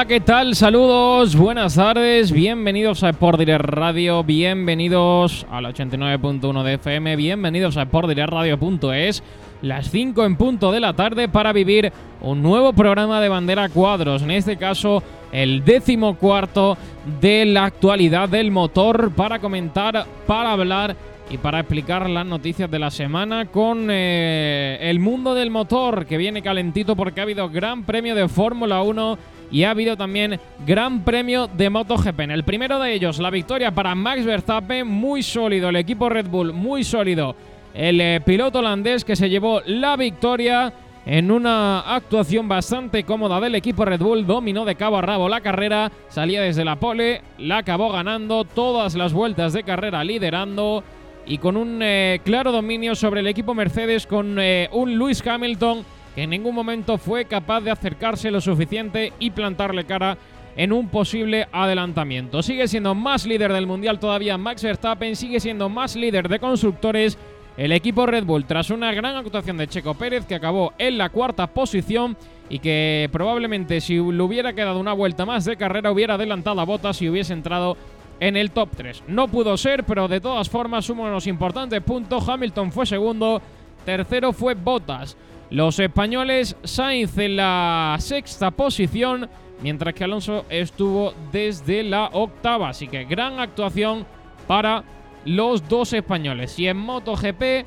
Hola, ¿qué tal? Saludos, buenas tardes, bienvenidos a Sport Direct Radio, bienvenidos al 89.1 de FM, bienvenidos a Radio.es, las 5 en punto de la tarde para vivir un nuevo programa de bandera cuadros, en este caso el décimo cuarto de la actualidad del motor para comentar, para hablar y para explicar las noticias de la semana con eh, el mundo del motor que viene calentito porque ha habido gran premio de Fórmula 1 y ha habido también gran premio de MotoGP. En el primero de ellos, la victoria para Max Verstappen, muy sólido, el equipo Red Bull muy sólido. El eh, piloto holandés que se llevó la victoria en una actuación bastante cómoda del equipo Red Bull, dominó de cabo a rabo la carrera, salía desde la pole, la acabó ganando todas las vueltas de carrera liderando y con un eh, claro dominio sobre el equipo Mercedes con eh, un Lewis Hamilton en ningún momento fue capaz de acercarse lo suficiente y plantarle cara en un posible adelantamiento. Sigue siendo más líder del Mundial todavía Max Verstappen, sigue siendo más líder de constructores el equipo Red Bull tras una gran actuación de Checo Pérez que acabó en la cuarta posición y que probablemente si le hubiera quedado una vuelta más de carrera hubiera adelantado a Bottas y hubiese entrado en el top 3. No pudo ser, pero de todas formas suma unos importantes puntos. Hamilton fue segundo, tercero fue Bottas. Los españoles Sainz en la sexta posición, mientras que Alonso estuvo desde la octava. Así que gran actuación para los dos españoles. Y en MotoGP,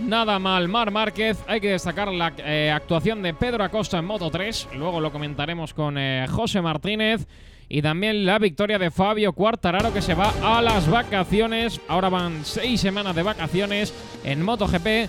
nada mal Mar Márquez. Hay que destacar la eh, actuación de Pedro Acosta en Moto 3. Luego lo comentaremos con eh, José Martínez. Y también la victoria de Fabio Quartararo que se va a las vacaciones. Ahora van seis semanas de vacaciones en MotoGP.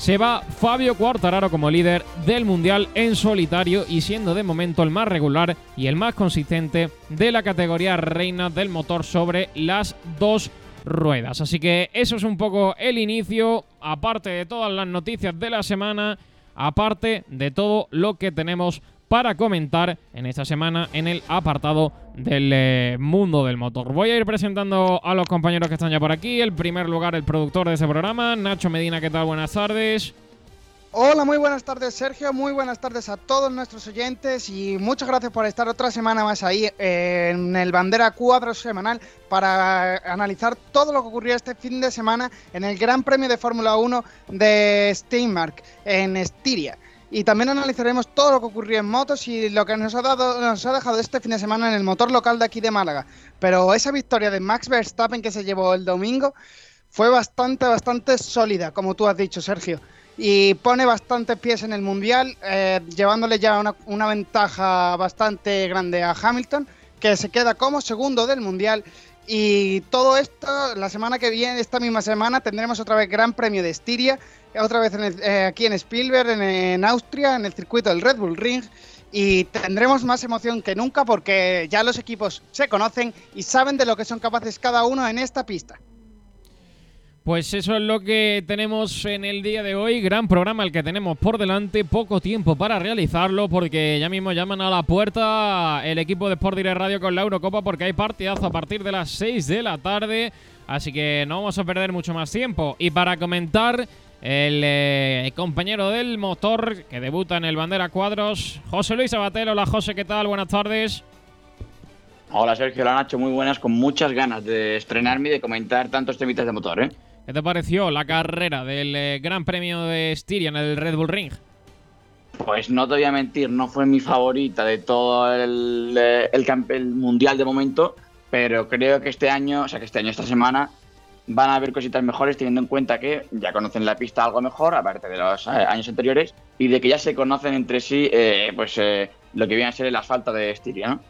Se va Fabio Quartararo como líder del Mundial en solitario y siendo de momento el más regular y el más consistente de la categoría reina del motor sobre las dos ruedas. Así que eso es un poco el inicio, aparte de todas las noticias de la semana, aparte de todo lo que tenemos para comentar en esta semana en el apartado del eh, mundo del motor. Voy a ir presentando a los compañeros que están ya por aquí. En primer lugar, el productor de ese programa, Nacho Medina, ¿qué tal? Buenas tardes. Hola, muy buenas tardes Sergio, muy buenas tardes a todos nuestros oyentes y muchas gracias por estar otra semana más ahí eh, en el Bandera Cuadro semanal para analizar todo lo que ocurrió este fin de semana en el Gran Premio de Fórmula 1 de Steinmark en Estiria. Y también analizaremos todo lo que ocurrió en motos y lo que nos ha, dado, nos ha dejado este fin de semana en el motor local de aquí de Málaga. Pero esa victoria de Max Verstappen que se llevó el domingo fue bastante, bastante sólida, como tú has dicho, Sergio. Y pone bastantes pies en el Mundial, eh, llevándole ya una, una ventaja bastante grande a Hamilton, que se queda como segundo del Mundial. Y todo esto, la semana que viene, esta misma semana, tendremos otra vez Gran Premio de Estiria, otra vez eh, aquí en Spielberg, en, Austria, en el circuito del Red Bull Ring. Y tendremos más emoción que nunca porque ya los equipos se conocen y saben de lo que son capaces cada uno en esta pista. Pues eso es lo que tenemos en el día de hoy. Gran programa el que tenemos por delante. Poco tiempo para realizarlo porque ya mismo llaman a la puerta el equipo de Sport Direct Radio con la Eurocopa porque hay partidazo a partir de las 6 de la tarde. Así que no vamos a perder mucho más tiempo. Y para comentar el eh, compañero del motor que debuta en el Bandera Cuadros, José Luis Abatero. Hola José, ¿qué tal? Buenas tardes. Hola Sergio, hola Nacho, muy buenas, con muchas ganas de estrenarme y de comentar tantos temitas de motor. ¿eh? ¿Qué te pareció la carrera del eh, Gran Premio de Estiria en el Red Bull Ring? Pues no te voy a mentir, no fue mi favorita de todo el, eh, el, mundial de momento, pero creo que este año, o sea que este año, esta semana, van a haber cositas mejores teniendo en cuenta que ya conocen la pista algo mejor, aparte de los eh, años anteriores, y de que ya se conocen entre sí pues eh, lo que viene a ser el asfalto de Estiria, ¿no?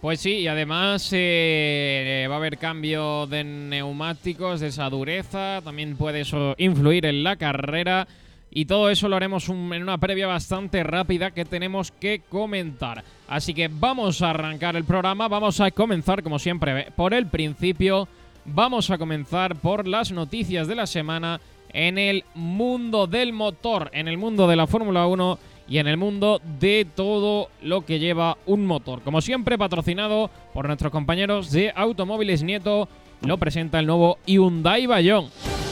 Pues sí, y además va a haber cambio de neumáticos, de esa dureza, también puede eso influir en la carrera. y todo eso lo haremos en una previa bastante rápida que tenemos que comentar. Así que vamos a arrancar el programa, vamos a comenzar como siempre por el principio, vamos a comenzar por las noticias de la semana en el mundo del motor, en el mundo de la Fórmula 1 y en el mundo de todo lo que lleva un motor. Como siempre, patrocinado por nuestros compañeros de Automóviles Nieto, lo presenta el nuevo Hyundai Bayon.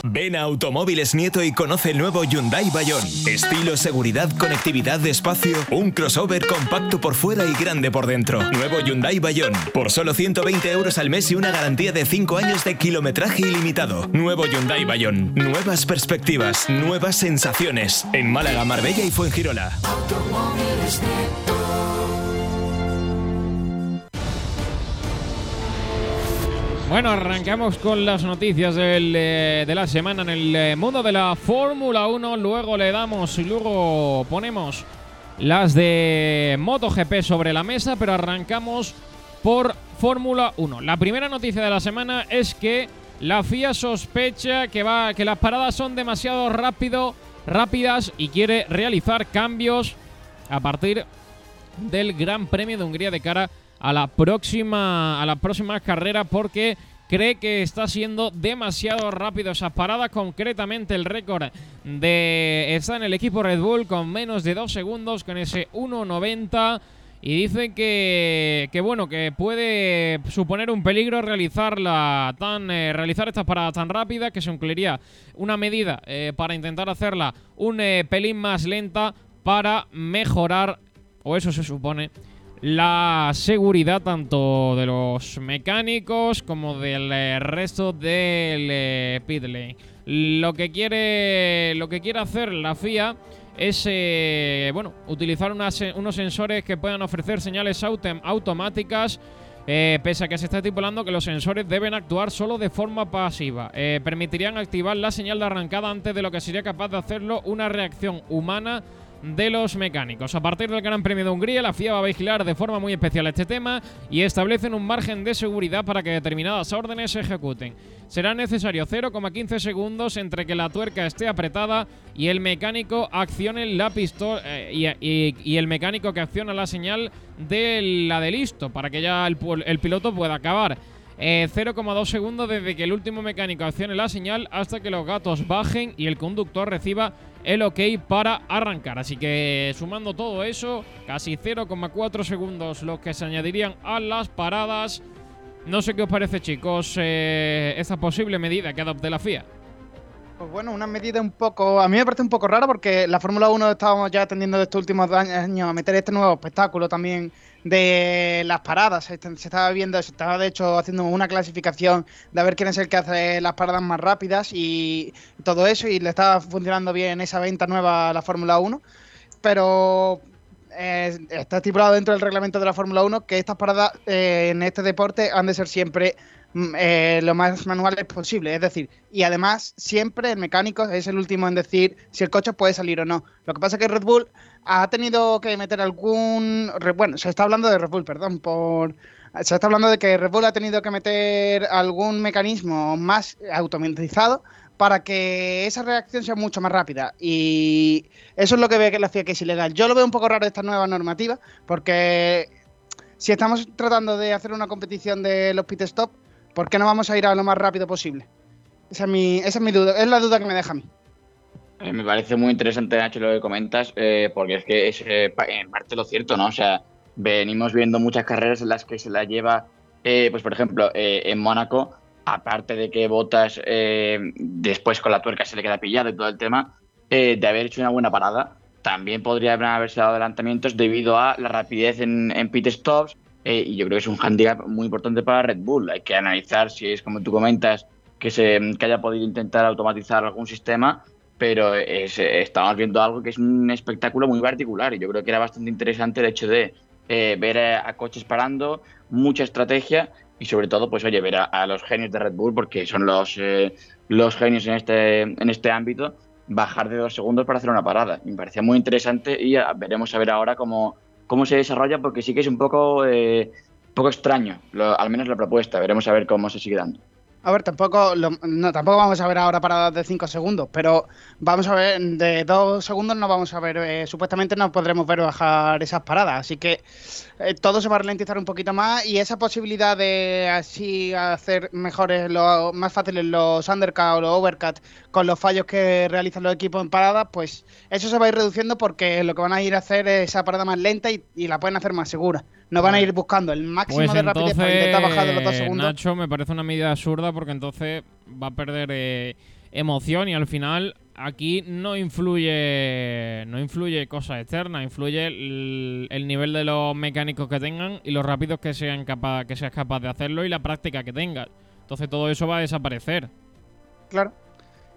Ven a Automóviles Nieto y conoce el nuevo Hyundai Bayon. Estilo, seguridad, conectividad, espacio, un crossover compacto por fuera y grande por dentro. Nuevo Hyundai Bayon. Por solo 120 euros al mes y una garantía de 5 años de kilometraje ilimitado. Nuevo Hyundai Bayon. Nuevas perspectivas, nuevas sensaciones. En Málaga, Marbella y Fuengirola. Automóviles Nieto. Bueno, arrancamos con las noticias eh, de la semana en el eh, mundo de la Fórmula 1. Luego le damos y luego ponemos las de MotoGP sobre la mesa, pero arrancamos por Fórmula 1. La primera noticia de la semana es que la FIA sospecha que, va, que las paradas son demasiado rápido, rápidas y quiere realizar cambios a partir del Gran Premio de Hungría de cara a a la próxima a la próxima carrera porque cree que está siendo demasiado rápido esas paradas. Concretamente, el récord de está en el equipo Red Bull con menos de dos segundos, con ese 1.90. Y dice que, que, bueno, que puede suponer un peligro realizarla tan, eh, realizar estas paradas tan rápidas que se incluiría una medida eh, para intentar hacerla un eh, pelín más lenta para mejorar, o eso se supone, la seguridad tanto de los mecánicos como del eh, resto del eh, pit lane. Lo que quiere, lo que quiere hacer la FIA es eh, bueno, utilizar unos sensores que puedan ofrecer señales automáticas. pese a que se está estipulando que los sensores deben actuar solo de forma pasiva, permitirían activar la señal de arrancada antes de lo que sería capaz de hacerlo una reacción humana de los mecánicos. A partir del Gran Premio de Hungría, la FIA va a vigilar de forma muy especial este tema y establecen un margen de seguridad para que determinadas órdenes se ejecuten. Será necesario 0,15 segundos entre que la tuerca esté apretada y el mecánico accione la pistola eh, y, el mecánico que acciona la señal de la de listo para que ya el, el piloto pueda acabar. 0,2 eh, segundos desde que el último mecánico accione la señal hasta que los gatos bajen y el conductor reciba el ok para arrancar. Así que sumando todo eso, casi 0,4 segundos los que se añadirían a las paradas. No sé qué os parece, chicos, eh, esta posible medida que adopte la FIA. Pues bueno, una medida un poco. A mí me parece un poco rara porque la Fórmula 1 estábamos ya atendiendo estos últimos años a meter este nuevo espectáculo también de las paradas. Se, estaba viendo, se estaba de hecho haciendo una clasificación de a ver quién es el que hace las paradas más rápidas y todo eso, y le estaba funcionando bien esa venta nueva a la Fórmula 1. Pero eh, está estipulado dentro del reglamento de la Fórmula 1 que estas paradas eh, en este deporte han de ser siempre mm, eh, lo más manuales posible. Es decir, y además siempre el mecánico es el último en decir si el coche puede salir o no. Lo que pasa es que Red Bull ha tenido que meter algún. Bueno, se está hablando de Red Bull, perdón, por. Se está hablando de que Red Bull ha tenido que meter algún mecanismo más automatizado para que esa reacción sea mucho más rápida. Y eso es lo que ve que la FIA que es ilegal. Yo lo veo un poco raro esta nueva normativa, porque si estamos tratando de hacer una competición de los pit stop, ¿por qué no vamos a ir a lo más rápido posible? Esa es mi, esa es mi duda, es la duda que me deja a mí. Eh, me parece muy interesante, Nacho, lo que comentas, eh, porque es que es eh, en parte lo cierto, ¿no? O sea, venimos viendo muchas carreras en las que se la lleva, pues por ejemplo, en Mónaco, aparte de que Botas después con la tuerca se le queda pillado y todo el tema, de haber hecho una buena parada, también podría haberse dado adelantamientos debido a la rapidez en, pit stops, y yo creo que es un handicap muy importante para Red Bull. Hay que analizar si es, como tú comentas, que, se, que haya podido intentar automatizar algún sistema pero estamos viendo algo que es un espectáculo muy particular y yo creo que era bastante interesante el hecho de eh, ver a, coches parando, mucha estrategia y sobre todo, pues oye, ver a, los genios de Red Bull, porque son los, eh, los genios en este, en este ámbito, bajar de dos segundos para hacer una parada. Me parecía muy interesante y veremos a ver ahora cómo, cómo se desarrolla, porque sí que es un poco, eh, poco extraño, al menos la propuesta. Veremos a ver cómo se sigue dando. A ver, tampoco, no, tampoco vamos a ver ahora paradas de 5 segundos, pero vamos a ver, de 2 segundos no vamos a ver, eh, supuestamente no podremos ver bajar esas paradas, así que eh, todo se va a ralentizar un poquito más y esa posibilidad de así hacer mejores, lo, más fáciles los undercut o los overcut con los fallos que realizan los equipos en paradas, pues eso se va a ir reduciendo porque lo que van a ir a hacer es esa parada más lenta y la pueden hacer más segura. No van a ir buscando el máximo pues de rapidez para intentar bajar de los dos segundos. Nacho, me parece una medida absurda porque entonces va a perder eh, emoción y al final aquí no influye no influye cosas externas, influye el, nivel de los mecánicos que tengan y los rápidos que sean capaz que seas capaz de hacerlo y la práctica que tengas. Entonces todo eso va a desaparecer. Claro.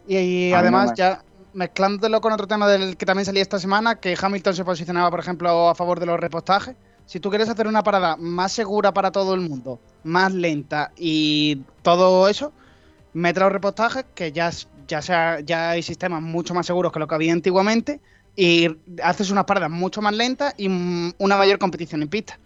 Y, además ya mezclándolo con otro tema del que también salía esta semana, que Hamilton se posicionaba, por ejemplo, a favor de los repostajes si tú quieres hacer una parada más segura para todo el mundo, más lenta y todo eso, mete los repostajes, que ya, ya, sea, ya hay sistemas mucho más seguros que lo que había antiguamente, y haces unas paradas mucho más lentas y una mayor competición en pista.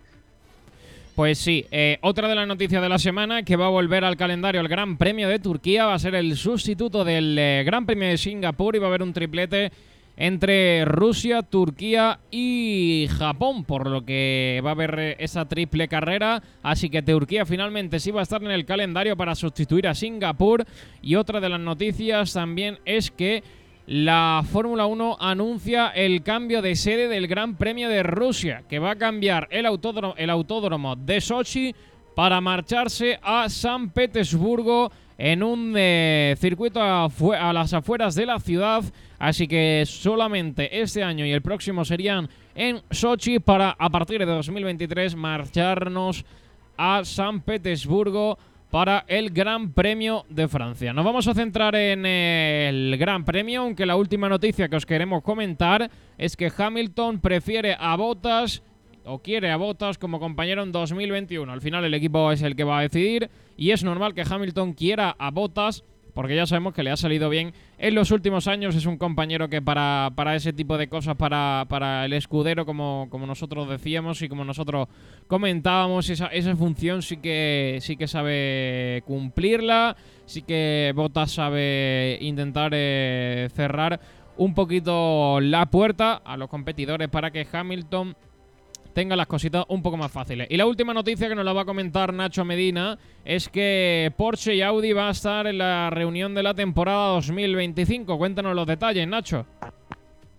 Pues sí, eh, otra de las noticias de la semana que va a volver al calendario el Gran Premio de Turquía va a ser el sustituto del eh, Gran Premio de Singapur y va a haber un triplete entre Rusia, Turquía y Japón, por lo que va a haber eh, esa triple carrera. Así que Turquía finalmente sí va a estar en el calendario para sustituir a Singapur. Y otra de las noticias también es que la Fórmula 1 anuncia el cambio de sede del Gran Premio de Rusia, que va a cambiar el autódromo, de Sochi para marcharse a San Petersburgo en un eh, circuito a, las afueras de la ciudad. Así que solamente este año y el próximo serían en Sochi para a partir de 2023 marcharnos a San Petersburgo para el Gran Premio de Francia. Nos vamos a centrar en el Gran Premio, aunque la última noticia que os queremos comentar es que Hamilton prefiere a Bottas o quiere a Bottas como compañero en 2021. Al final el equipo es el que va a decidir y es normal que Hamilton quiera a Bottas porque ya sabemos que le ha salido bien en los últimos años. Es un compañero que para, para ese tipo de cosas, para, para el escudero, como, como nosotros decíamos y como nosotros comentábamos, esa, esa función sí que, sí que sabe cumplirla, sí que Bottas sabe intentar eh, cerrar un poquito la puerta a los competidores para que Hamilton tenga las cositas un poco más fáciles. Y la última noticia que nos la va a comentar Nacho Medina es que Porsche y Audi va a estar en la reunión de la temporada 2025. Cuéntanos los detalles, Nacho.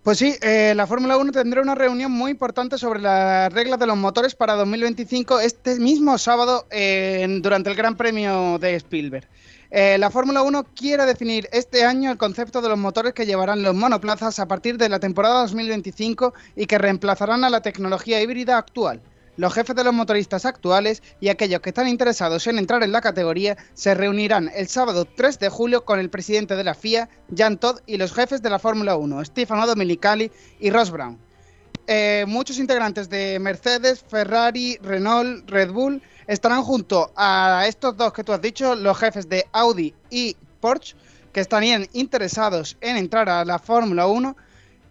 Pues sí, eh, la Fórmula 1 tendrá una reunión muy importante sobre las reglas de los motores para 2025 este mismo sábado durante el Gran Premio de Spielberg. Eh, la Fórmula 1 quiere definir este año el concepto de los motores que llevarán los monoplazas a partir de la temporada 2025 y que reemplazarán a la tecnología híbrida actual. Los jefes de los motoristas actuales y aquellos que están interesados en entrar en la categoría se reunirán el sábado 3 de julio con el presidente de la FIA, Jan Todd, y los jefes de la Fórmula 1, Stefano Domenicali y Ross Brown. Eh, muchos integrantes de Mercedes, Ferrari, Renault, Red Bull estarán junto a estos dos que tú has dicho, los jefes de Audi y Porsche, que estarían interesados en entrar a la Fórmula 1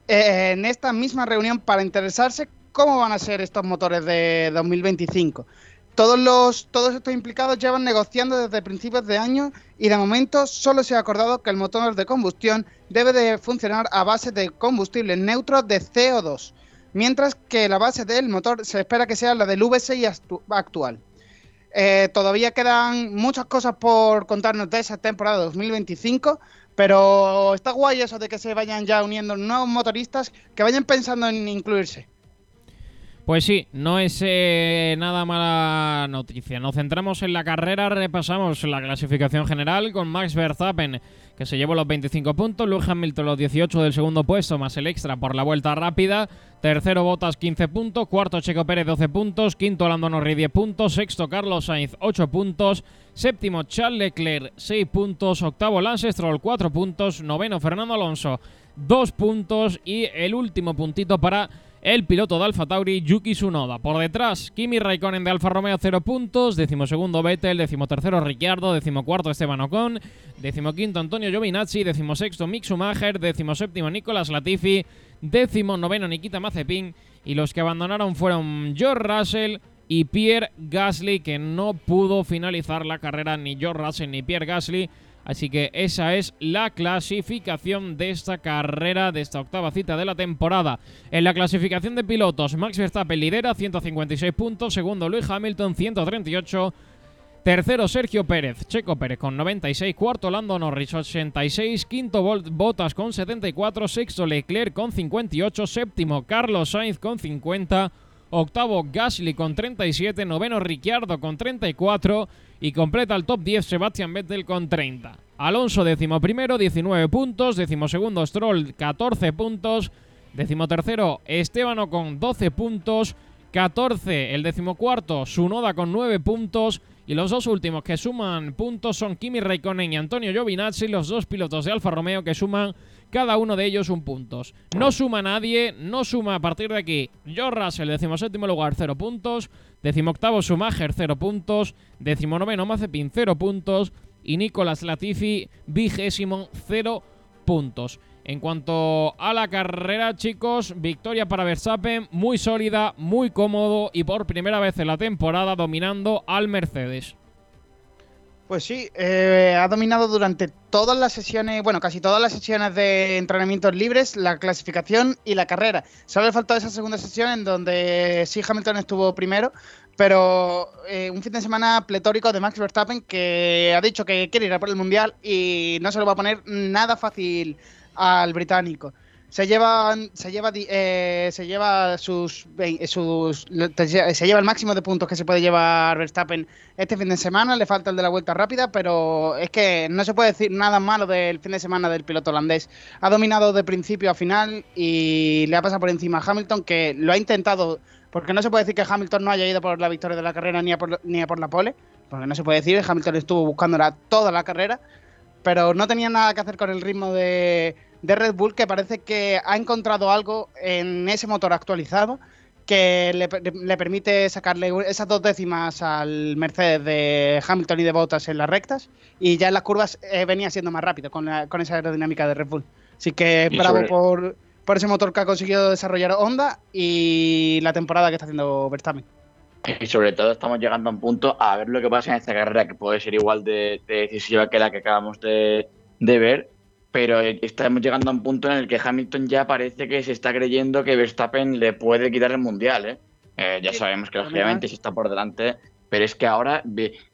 eh, en esta misma reunión para interesarse cómo van a ser estos motores de 2025. Todos, los, todos estos implicados llevan negociando desde principios de año y de momento solo se ha acordado que el motor de combustión debe de funcionar a base de combustible neutro de CO2, mientras que la base del motor se espera que sea la del V6 actual. Eh, todavía quedan muchas cosas por contarnos de esa temporada 2025, pero está guay eso de que se vayan ya uniendo nuevos motoristas que vayan pensando en incluirse. Pues sí, no es eh, nada mala noticia. Nos centramos en la carrera, repasamos la clasificación general con Max Verstappen, que se llevó los 25 puntos, Lewis Hamilton los 18 del segundo puesto, más el extra por la vuelta rápida, tercero Bottas 15 puntos, cuarto Checo Pérez 12 puntos, quinto Lando Norris 10 puntos, sexto Carlos Sainz 8 puntos, séptimo Charles Leclerc 6 puntos, octavo Lance Stroll 4 puntos, noveno Fernando Alonso 2 puntos y el último puntito para el piloto de Alfa Tauri, Yuki Tsunoda. Por detrás, Kimi Raikkonen de Alfa Romeo, 0 puntos. Decimosegundo Vettel, decimotercero Ricciardo, decimocuarto Esteban Ocon, decimoquinto Antonio Giovinazzi, decimosexto Mick Schumacher, decimoséptimo Nicolas Latifi, noveno Nikita Mazepin. Y los que abandonaron fueron George Russell, y Pierre Gasly, que no pudo finalizar la carrera ni George Russell ni Pierre Gasly. Así que esa es la clasificación de esta carrera, de esta octava cita de la temporada. En la clasificación de pilotos, Max Verstappen lidera 156 puntos, segundo Luis Hamilton 138. Tercero Sergio Pérez, Checo Pérez con 96, cuarto Lando Norris 86, quinto Bottas con 74, sexto Leclerc con 58, séptimo Carlos Sainz con 50, octavo Gasly con 37, noveno Ricciardo con 34 y completa el top 10 Sebastian Vettel con 30. Alonso décimo primero, 19 puntos, décimo segundo Stroll 14 puntos, décimo tercero Estebano con 12 puntos, 14 el decimocuarto Sunoda con 9 puntos y los dos últimos que suman puntos son Kimi Raikkonen y Antonio Giovinazzi, los dos pilotos de Alfa Romeo que suman cada uno de ellos un puntos. No suma nadie, no suma a partir de aquí George Russell, decimoséptimo lugar, 0 puntos. Decimoctavo Schumacher, 0 puntos. Decimonoveno Mazepin, 0 puntos. Y Nicolas Latifi, vigésimo, 0 puntos. En cuanto a la carrera, chicos, victoria para Verstappen, muy sólida, muy cómodo y por primera vez en la temporada dominando al Mercedes. Pues sí, eh, ha dominado durante todas las sesiones, bueno, casi todas las sesiones de entrenamientos libres, la clasificación y la carrera. Solo le faltó esa segunda sesión en donde sí Hamilton estuvo primero, pero eh, un fin de semana pletórico de Max Verstappen que ha dicho que quiere ir a por el Mundial y no se lo va a poner nada fácil al británico. Se lleva se lleva eh, se lleva sus, sus se lleva el máximo de puntos que se puede llevar Verstappen este fin de semana. Le falta el de la vuelta rápida pero es que no se puede decir nada malo del fin de semana del piloto holandés. Ha dominado de principio a final y le ha pasado por encima a Hamilton que lo ha intentado porque no se puede decir que Hamilton no haya ido por la victoria de la carrera ni a por, ni a por la pole porque no se puede decir. Hamilton estuvo buscándola toda la carrera pero no tenía nada que hacer con el ritmo de de Red Bull que parece que ha encontrado algo en ese motor actualizado que le, permite sacarle esas dos décimas al Mercedes de Hamilton y de Bottas en las rectas y ya en las curvas eh, venía siendo más rápido con, esa aerodinámica de Red Bull. Así que bravo por, por ese motor que ha conseguido desarrollar Honda y la temporada que está haciendo Verstappen. Y sobre todo estamos llegando a un punto a ver lo que pasa en esta carrera que puede ser igual de, decisiva que la que acabamos de, de ver pero estamos llegando a un punto en el que Hamilton ya parece que se está creyendo que Verstappen le puede quitar el mundial. ¿eh? eh ya sabemos que lógicamente se está por delante, pero es que ahora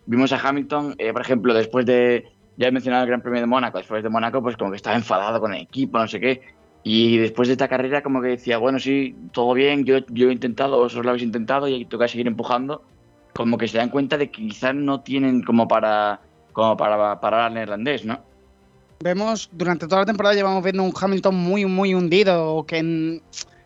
vimos a Hamilton, eh, por ejemplo, después de, ya he mencionado el Gran Premio de Mónaco, después de Mónaco, pues como que estaba enfadado con el equipo, no sé qué, y después de esta carrera como que decía, bueno, sí, todo bien, yo, yo he intentado, vosotros lo habéis intentado y toca seguir empujando, como que se dan cuenta de que quizás no tienen como para, como para parar al neerlandés, ¿no? Vemos, durante toda la temporada llevamos viendo un Hamilton muy, muy hundido, que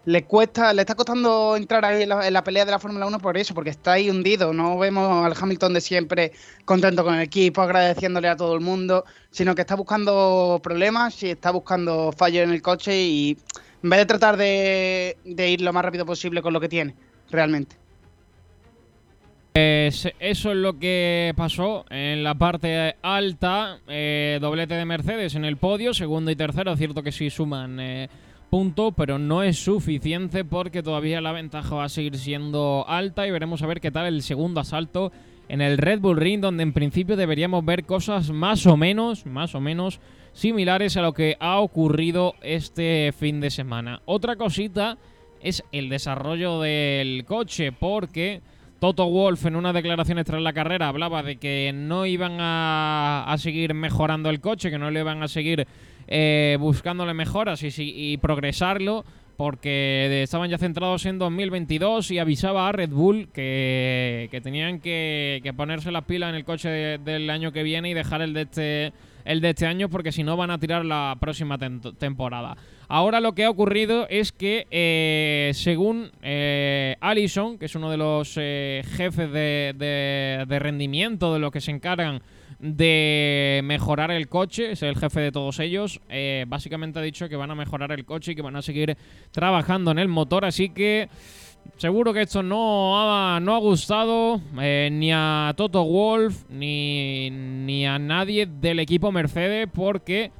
le cuesta, le está costando entrar ahí en la, pelea de la Fórmula 1 por eso, porque está ahí hundido. No vemos al Hamilton de siempre contento con el equipo, agradeciéndole a todo el mundo, sino que está buscando problemas y está buscando fallos en el coche y en vez de tratar de ir lo más rápido posible con lo que tiene, realmente. Pues eso es lo que pasó en la parte alta. Eh, doblete de Mercedes en el podio, segundo y tercero. Cierto que sí suman eh, punto, pero no es suficiente porque todavía la ventaja va a seguir siendo alta y veremos a ver qué tal el segundo asalto en el Red Bull Ring, donde en principio deberíamos ver cosas más o menos, más o menos similares a lo que ha ocurrido este fin de semana. Otra cosita es el desarrollo del coche, porque Toto Wolf en una declaración tras la carrera hablaba de que no iban a, seguir mejorando el coche, que no le iban a seguir eh, buscándole mejoras y, progresarlo porque estaban ya centrados en 2022 y avisaba a Red Bull que, tenían que, ponerse las pilas en el coche del año que viene y dejar el de este el de este año porque si no van a tirar la próxima temporada. Ahora lo que ha ocurrido es que eh, según eh, Allison, que es uno de los eh, jefes de, rendimiento de los que se encargan de mejorar el coche, es el jefe de todos ellos, básicamente ha dicho que van a mejorar el coche y que van a seguir trabajando en el motor, así que... Seguro que esto no ha, no ha gustado eh, ni a Toto Wolf ni, ni, a nadie del equipo Mercedes porque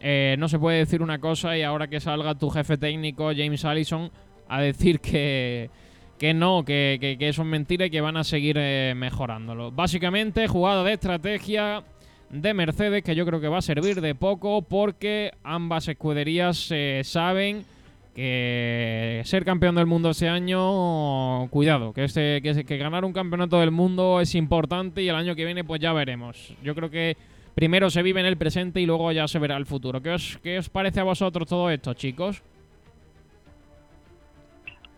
eh, no se puede decir una cosa y ahora que salga tu jefe técnico James Allison a decir que, que no, que, que, eso es mentira y que van a seguir eh, mejorándolo. Básicamente, jugada de estrategia de Mercedes que yo creo que va a servir de poco porque ambas escuderías eh, saben que ser campeón del mundo ese año, cuidado, que, este, que, que ganar un campeonato del mundo es importante y el año que viene pues ya veremos. Yo creo que primero se vive en el presente y luego ya se verá el futuro. ¿Qué os, qué os parece a vosotros todo esto, chicos?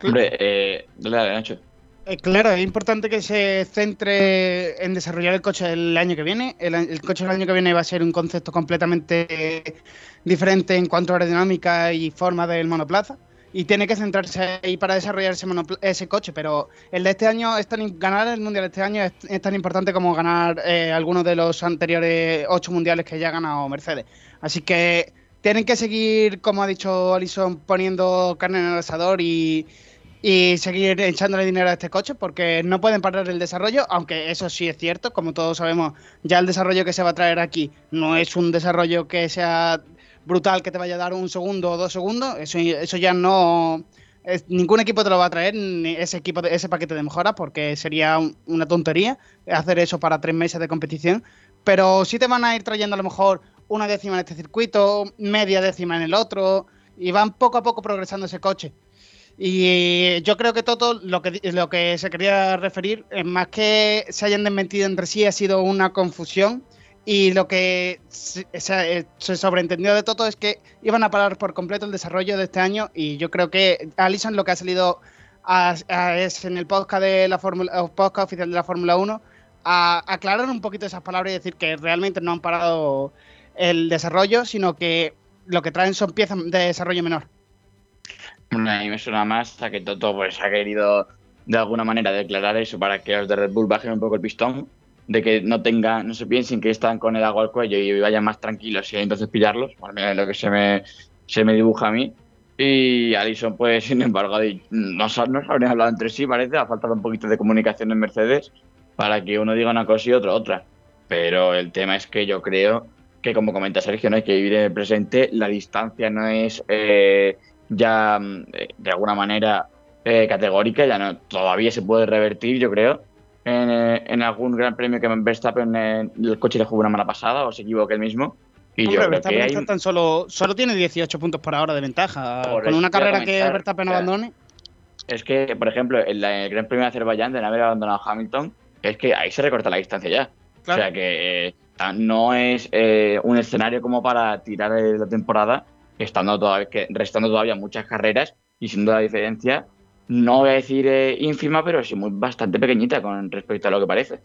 Hombre, eh, Nacho. Eh, claro, es importante que se centre en desarrollar el coche el año que viene. El, coche del año que viene va a ser un concepto completamente diferente en cuanto a aerodinámica y forma del monoplaza. Y tiene que centrarse ahí para desarrollar ese, ese coche. Pero el de este año, es tan, ganar el mundial de este año es, tan importante como ganar eh, algunos de los anteriores ocho mundiales que ya ha ganado Mercedes. Así que tienen que seguir, como ha dicho Alison, poniendo carne en el asador y y seguir echándole dinero a este coche porque no pueden parar el desarrollo, aunque eso sí es cierto, como todos sabemos, ya el desarrollo que se va a traer aquí no es un desarrollo que sea brutal, que te vaya a dar un segundo o dos segundos, eso, eso ya no... ningún equipo te lo va a traer, ese, equipo ese paquete de mejora, porque sería una tontería hacer eso para tres meses de competición, pero sí te van a ir trayendo a lo mejor una décima en este circuito, media décima en el otro, y van poco a poco progresando ese coche. Y yo creo que todo lo que, lo que se quería referir, es más que se hayan desmentido entre sí, ha sido una confusión. Y lo que se, se, sobreentendió de todo es que iban a parar por completo el desarrollo de este año. Y yo creo que Alison lo que ha salido es en el podcast, de la Fórmula, podcast oficial de la Fórmula 1 a aclarar un poquito esas palabras y decir que realmente no han parado el desarrollo, sino que lo que traen son piezas de desarrollo menor. A mí me suena más a que Toto pues, ha querido de alguna manera declarar eso para que los de Red Bull bajen un poco el pistón, de que no tengan, no se piensen que están con el agua al cuello y vayan más tranquilos y entonces pillarlos, bueno, lo que se me, se me dibuja a mí. Y Alison, pues, sin embargo, no, no habrían hablado entre sí, parece, ha faltado un poquito de comunicación en Mercedes para que uno diga una cosa y otro otra. Pero el tema es que yo creo que, como comenta Sergio, no hay que vivir en el presente, la distancia no es eh, ya mm, de alguna manera eh, categórica, ya no todavía se puede revertir, yo creo. En, eh, en algún gran premio que Verstappen eh, el coche le jugó una mala pasada o se equivoque el mismo. Y yo hay... tan solo, solo tiene 18 puntos por ahora de ventaja. con una carrera que Verstappen abandone. Es que, por ejemplo, en el Gran Premio de Azerbaiyán, de no haber abandonado Hamilton, es que ahí se recorta la distancia ya. O sea que no es un escenario como para tirar la temporada estando todavía, restando todavía muchas carreras y siendo la diferencia, no voy a decir eh, ínfima, pero sí muy, bastante pequeñita con respecto a lo que parece.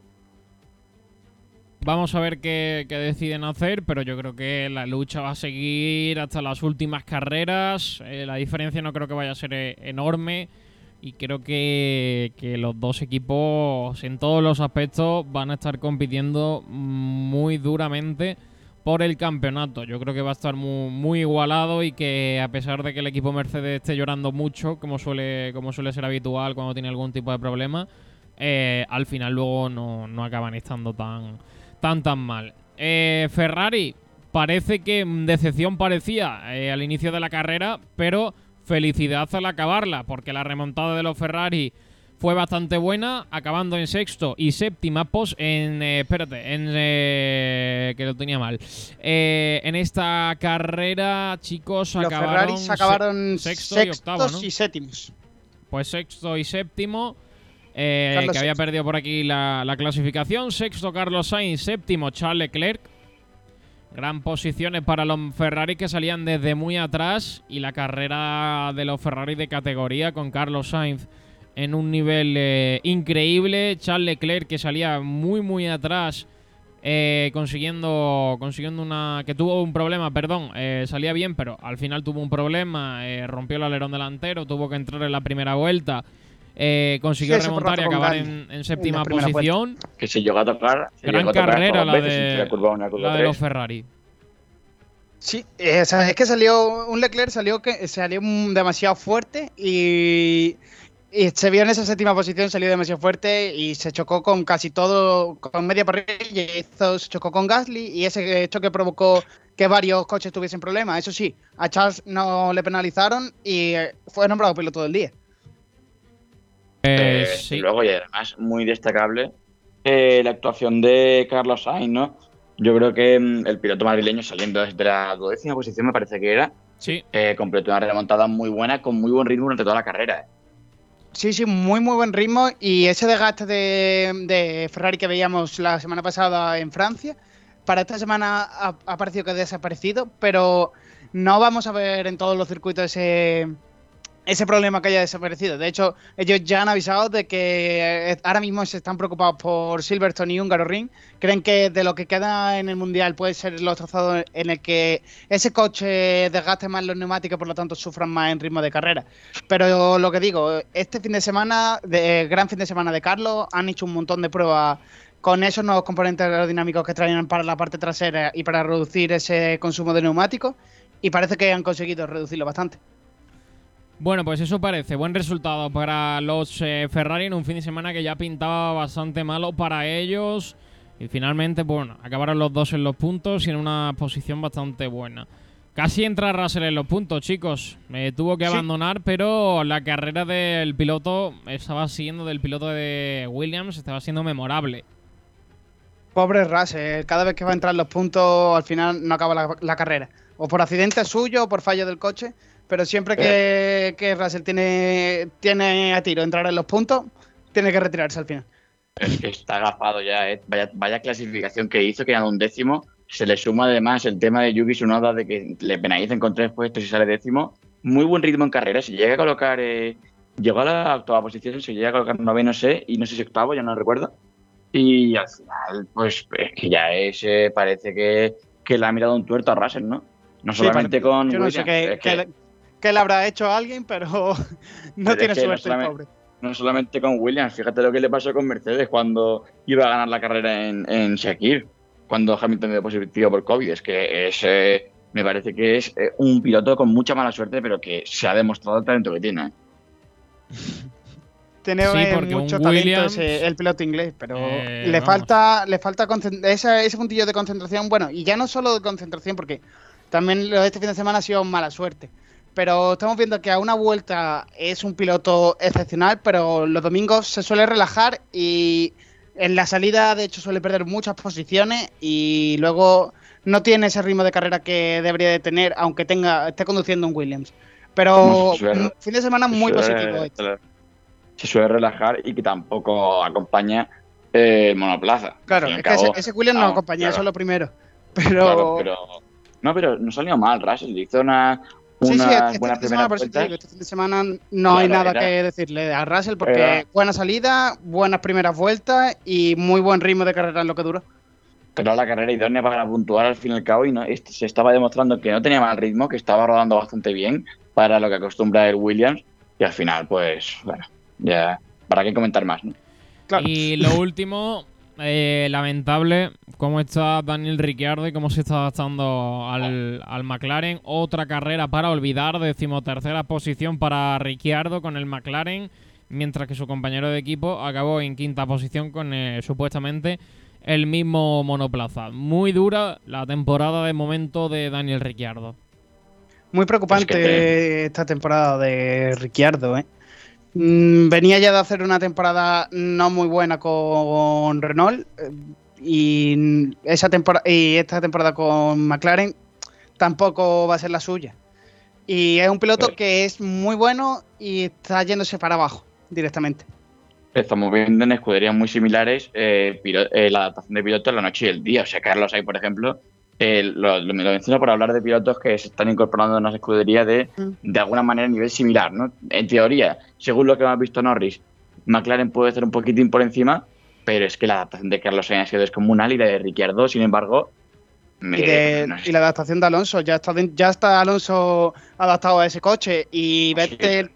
Vamos a ver qué, deciden hacer, pero yo creo que la lucha va a seguir hasta las últimas carreras. Eh, la diferencia no creo que vaya a ser eh, enorme. Y creo que, que, los dos equipos, en todos los aspectos, van a estar compitiendo muy duramente por el campeonato. Yo creo que va a estar muy, igualado y que a pesar de que el equipo Mercedes esté llorando mucho, como suele, como suele ser habitual cuando tiene algún tipo de problema, eh, al final luego no, acaban estando tan, tan, tan mal. Eh, Ferrari parece que decepción parecía eh, al inicio de la carrera, pero felicidad al acabarla, porque la remontada de los Ferrari fue bastante buena, acabando en sexto y séptima pos en... Eh, espérate, en... Eh, que lo tenía mal. Eh, en esta carrera, chicos, Los acabaron... acabaron sexto y octavo, ¿no? y séptimos. Pues sexto y séptimo. que había perdido por aquí la, la, clasificación. Sexto Carlos Sainz, séptimo Charles Leclerc. Gran posiciones para los Ferrari que salían desde muy atrás. Y la carrera de los Ferrari de categoría con Carlos Sainz en un nivel eh, increíble. Charles Leclerc que salía muy muy atrás. Eh, consiguiendo consiguiendo una que tuvo un problema perdón eh, salía bien pero al final tuvo un problema rompió el alerón delantero tuvo que entrar en la primera vuelta consiguió remontar y acabar en, séptima posición que se llegó a tocar gran carrera la de, la de los Ferrari Sí, es que salió un Leclerc salió que salió demasiado fuerte y y se vio en esa séptima posición, salió demasiado fuerte y se chocó con casi todo, con media parrilla, hizo, se chocó con Gasly y ese choque provocó que varios coches tuviesen problemas. Eso sí, a Charles no le penalizaron y fue nombrado piloto del día. Eh, Eh, sí. Y luego, y además, muy destacable eh, la actuación de Carlos Sainz, ¿no? Yo creo que mm, el piloto madrileño saliendo desde la duodécima posición, me parece que era, Sí, eh, completó una remontada muy buena, con muy buen ritmo durante toda la carrera. Sí, sí, muy, muy buen ritmo. Y ese desgaste de, de Ferrari que veíamos la semana pasada en Francia, para esta semana ha, ha parecido que ha desaparecido, pero no vamos a ver en todos los circuitos ese, ese problema que haya desaparecido. De hecho, ellos ya han avisado de que eh, ahora mismo se están preocupados por Silverstone y Húngaro Ring. Creen que de lo que queda en el Mundial puede ser los trazados en el que ese coche desgaste más los neumáticos, por lo tanto sufran más en ritmo de carrera. Pero lo que digo, este fin de semana, de, gran fin de semana de Carlos, han hecho un montón de pruebas con esos nuevos componentes aerodinámicos que traían para la parte trasera y para reducir ese consumo de neumáticos. Y parece que han conseguido reducirlo bastante. Bueno, pues eso parece. Buen resultado para los eh, Ferrari en un fin de semana que ya pintaba bastante malo para ellos. Y finalmente, bueno, acabaron los dos en los puntos y en una posición bastante buena. Casi entra Russell en los puntos, chicos. Me tuvo que Sí. abandonar, pero la carrera del piloto estaba siendo del piloto de Williams, estaba siendo memorable. Pobre Russell, cada vez que va a entrar en los puntos, al final no acaba la, la carrera. O por accidente suyo o por fallo del coche. Pero siempre que, que Russell tiene, tiene a tiro entrar en los puntos, tiene que retirarse al final. Es que está agafado ya, ¿eh? Vaya, vaya clasificación que hizo, que era un décimo. Se le suma además el tema de Yuki Tsunoda de que le penalicen con tres puestos y sale décimo. Muy buen ritmo en carrera. Si llega a colocar. eh, llegó a la octava posición, se llega a colocar noveno, sé, y no sé si octavo, ya no recuerdo. Y al final, pues es que ya es, eh, parece que, que le ha mirado un tuerto a Russell, ¿no? No solamente con. Yo no Williams, que- qué le habrá hecho a alguien, pero no tiene que no suerte el solamente- pobre. no solamente con Williams, fíjate lo que le pasó con Mercedes cuando iba a ganar la carrera en, en Shakir, cuando Hamilton dio positivo por COVID. Es que es, eh, me parece que es eh, un piloto con mucha mala suerte, pero que se ha demostrado el talento que tiene. ¿eh? Tiene Sí, eh, mucho talento Williams, ale- el piloto inglés, pero eh, le vamos. falta, le falta esa- ese puntillo de concentración. Bueno, y ya no solo de concentración, porque también lo de este fin de semana ha sido mala suerte. Pero estamos viendo que a una vuelta es un piloto excepcional, pero los domingos se suele relajar y en la salida, de hecho, suele perder muchas posiciones y luego no tiene ese ritmo de carrera que debería de tener, aunque tenga esté conduciendo un Williams. Pero suele- fin de semana muy se suele- positivo. este. Se suele relajar y que tampoco acompaña eh, el monoplaza. Claro, es que ese, Williams no acompaña, claro. eso es lo primero. Pero, Claro, pero. No, pero no salió mal, Russell. Hizo una. Sí, sí, este, este buenas fin de semana, digo, este fin de semana no hay nada era- que decirle a Russell porque era- buena salida, buenas primeras vueltas y muy buen ritmo de carrera en lo que duró. Pero la carrera idónea para puntuar al fin y al cabo y no, este- se estaba demostrando que no tenía mal ritmo, que estaba rodando bastante bien para lo que acostumbra el Williams y al final pues bueno, ya para qué comentar más, ¿no? Claro. Y lo último, eh, lamentable, cómo está Daniel Ricciardo y cómo se está adaptando al, al McLaren. Otra carrera para olvidar, decimotercera posición para Ricciardo con el McLaren, mientras que su compañero de equipo acabó en quinta posición con eh, supuestamente el mismo monoplaza. Muy dura la temporada de momento de Daniel Ricciardo. Muy preocupante Es que esta temporada de Ricciardo, ¿eh? Mm, Venía ya de hacer una temporada no muy buena con Renault eh, y esa temporada y esta temporada con McLaren tampoco va a ser la suya. Y es un piloto que es muy bueno y está yéndose para abajo directamente. Estamos viendo en escuderías muy similares eh, eh, la adaptación de pilotos la noche y el día. O sea, Carlos hay, por ejemplo, eh, lo, lo- me lo menciono por hablar de pilotos que se están incorporando en las escuderías de, Mm. de alguna manera a nivel similar, ¿no? En teoría, según lo que hemos visto Norris, McLaren puede estar un poquitín por encima, pero es que la adaptación de Carlos Sainz ha sido descomunal y la de Ricciardo, sin embargo, me- Y, de- no sé. y la adaptación de Alonso, ya está, ya está Alonso adaptado a ese coche y. Vettel,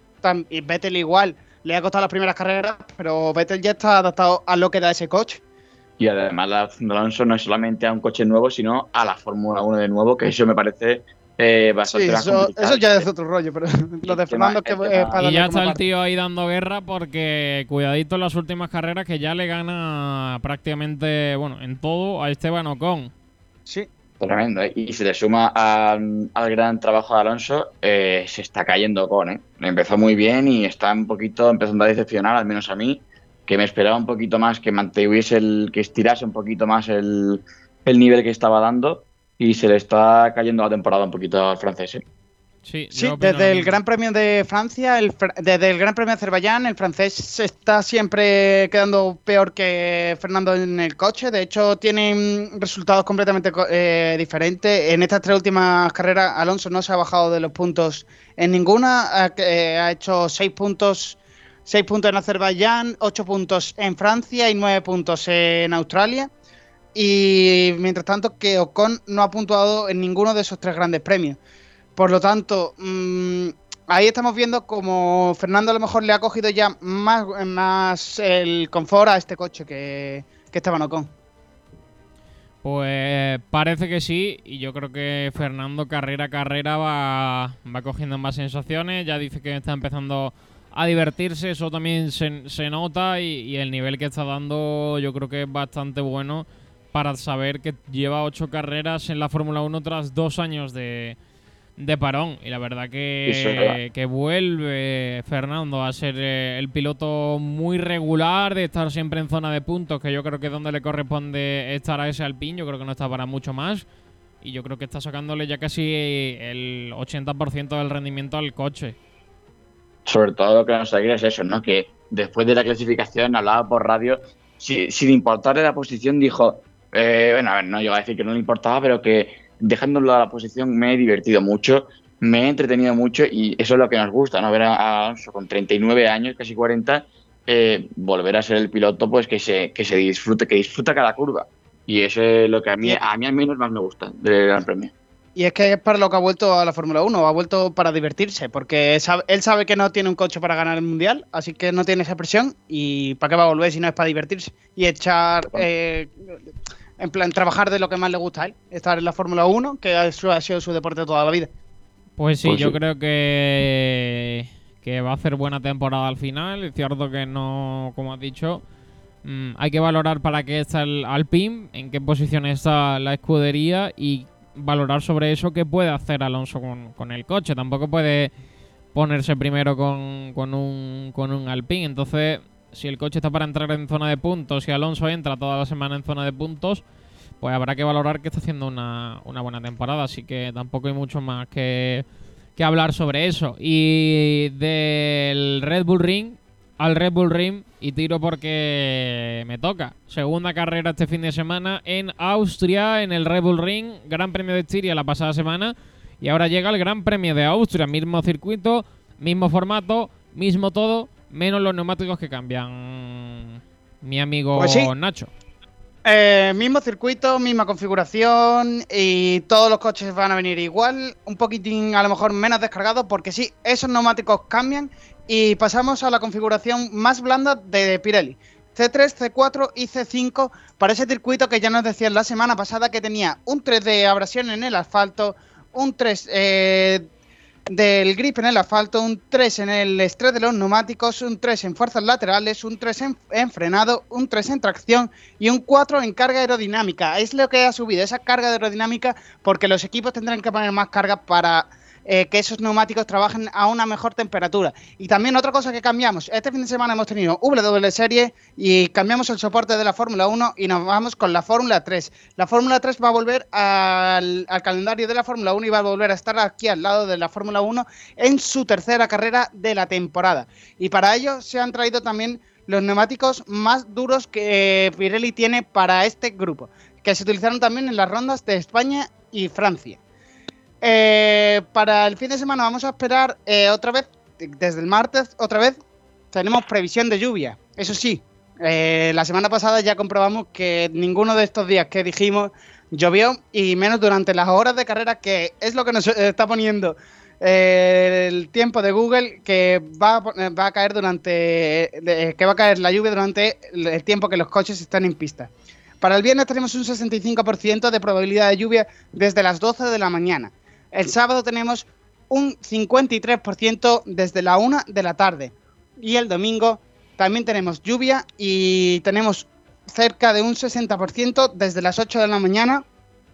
y Vettel igual, le ha costado las primeras carreras, pero Vettel ya está adaptado a lo que da ese coche. Y además la de Alonso no es solamente a un coche nuevo, sino a la Fórmula 1 de nuevo, que eso me parece eh, Sí, eso, complicado. eso ya es otro rollo, pero lo de Fernando que es tema- para Y ya está el tío ahí dando guerra porque cuidadito en las últimas carreras que ya le gana prácticamente, bueno, en todo a Esteban Ocon. Sí, Tremendo, ¿eh? y se le suma al, gran trabajo de Alonso, eh, se está cayendo con, ¿eh? Empezó muy bien y está un poquito empezando a decepcionar, al menos a mí, que me esperaba un poquito más, que mantuviese el, que estirase un poquito más el, el nivel que estaba dando y se le está cayendo la temporada un poquito al francés. ¿eh? Sí, desde el Gran Premio de Francia, el, desde el Gran Premio de Azerbaiyán, el francés está siempre quedando peor que Fernando en el coche. De hecho, tiene resultados completamente eh, diferentes. En estas tres últimas carreras, Alonso no se ha bajado de los puntos en ninguna. Ha, eh, ha hecho seis puntos, seis puntos en Azerbaiyán, ocho puntos en Francia y nueve puntos en Australia. Y mientras tanto, que Ocon no ha puntuado en ninguno de esos tres grandes premios. Por lo tanto, mm, ahí estamos viendo como Fernando a lo mejor le ha cogido ya más, más el confort a este coche que, que Esteban Ocon. Pues parece que sí, y yo creo que Fernando carrera a carrera va, va cogiendo más sensaciones, ya dice que está empezando a divertirse, eso también se, nota y, y, el nivel que está dando yo creo que es bastante bueno para saber que lleva ocho carreras en la Fórmula 1 tras dos años de, de parón. Y la verdad que, que vuelve Fernando a ser eh, el piloto muy regular, de estar siempre en zona de puntos, que yo creo que es donde le corresponde estar a ese Alpine. Yo creo que no está para mucho más. Y yo creo que está sacándole ya casi el 80% del rendimiento al coche. Sobre todo lo que nos alegra es eso, ¿no? Que después de la clasificación hablaba por radio, sin importarle la posición, dijo, eh, bueno, a ver, no iba a decir que no le importaba, pero que dejándolo a la posición me he divertido mucho, me he entretenido mucho y eso es lo que nos gusta, ¿no? Ver a Alonso con 39 años, casi 40, eh, volver a ser el piloto pues que se, que se disfrute, que disfruta cada curva. Y eso es lo que a mí, a mí al menos más me gusta del Gran Premio. Y es que es para lo que ha vuelto a la Fórmula 1, ha vuelto para divertirse, porque él sabe que no tiene un coche para ganar el Mundial, así que no tiene esa presión y ¿para qué va a volver si no es para divertirse? Y echar... Eh, en plan, trabajar de lo que más le gusta a él, estar en la Fórmula 1, que ha sido su deporte toda la vida. Pues sí, pues yo creo que, que va a hacer buena temporada al final. Es cierto que no, como has dicho, mm, hay que valorar para qué está el Alpine, en qué posición está la escudería y valorar sobre eso qué puede hacer Alonso con, el coche. Tampoco puede ponerse primero con, con, un, con un Alpine. Entonces, si el coche está para entrar en zona de puntos, si Alonso entra toda la semana en zona de puntos, pues habrá que valorar que está haciendo una, buena temporada. Así que tampoco hay mucho más que, que hablar sobre eso. Y del Red Bull Ring al Red Bull Ring y tiro porque me toca. Segunda carrera este fin de semana en Austria, en el Red Bull Ring. Gran premio de Estiria la pasada semana. Y ahora llega el Gran Premio de Austria. Mismo circuito, mismo formato, mismo todo menos los neumáticos que cambian mi amigo pues Nacho. Eh, mismo circuito, misma configuración y todos los coches van a venir igual, un poquitín a lo mejor menos descargados porque sí, esos neumáticos cambian y pasamos a la configuración más blanda de Pirelli. C3, C4 y C5 para ese circuito que ya nos decían la semana pasada que tenía un 3 de abrasión en el asfalto, un 3 eh, del grip en el asfalto, un 3 en el estrés de los neumáticos, un 3 en fuerzas laterales, un 3 en, frenado, un 3 en tracción y un 4 en carga aerodinámica. Es lo que ha subido esa carga aerodinámica porque los equipos tendrán que poner más carga para eh, que esos neumáticos trabajen a una mejor temperatura. Y también otra cosa que cambiamos, este fin de semana hemos tenido W Serie y cambiamos el soporte de la Fórmula 1 y nos vamos con la Fórmula 3. La Fórmula 3 va a volver al, al calendario de la Fórmula 1 y va a volver a estar aquí al lado de la Fórmula 1 en su tercera carrera de la temporada. Y para ello se han traído también los neumáticos más duros que Pirelli tiene para este grupo, que se utilizaron también en las rondas de España y Francia. Eh, para el fin de semana vamos a esperar eh, otra vez, desde el martes, otra vez, tenemos previsión de lluvia. Eso sí, eh, la semana pasada ya comprobamos que ninguno de estos días que dijimos llovió y menos durante las horas de carrera, que es lo que nos está poniendo el tiempo de Google, que va, va a caer durante, que va a caer la lluvia durante el tiempo que los coches están en pista. Para el viernes tenemos un 65% de probabilidad de lluvia desde las 12 de la mañana. El sábado tenemos un 53% desde la 1 de la tarde. Y el domingo también tenemos lluvia y tenemos cerca de un 60% desde las 8 de la mañana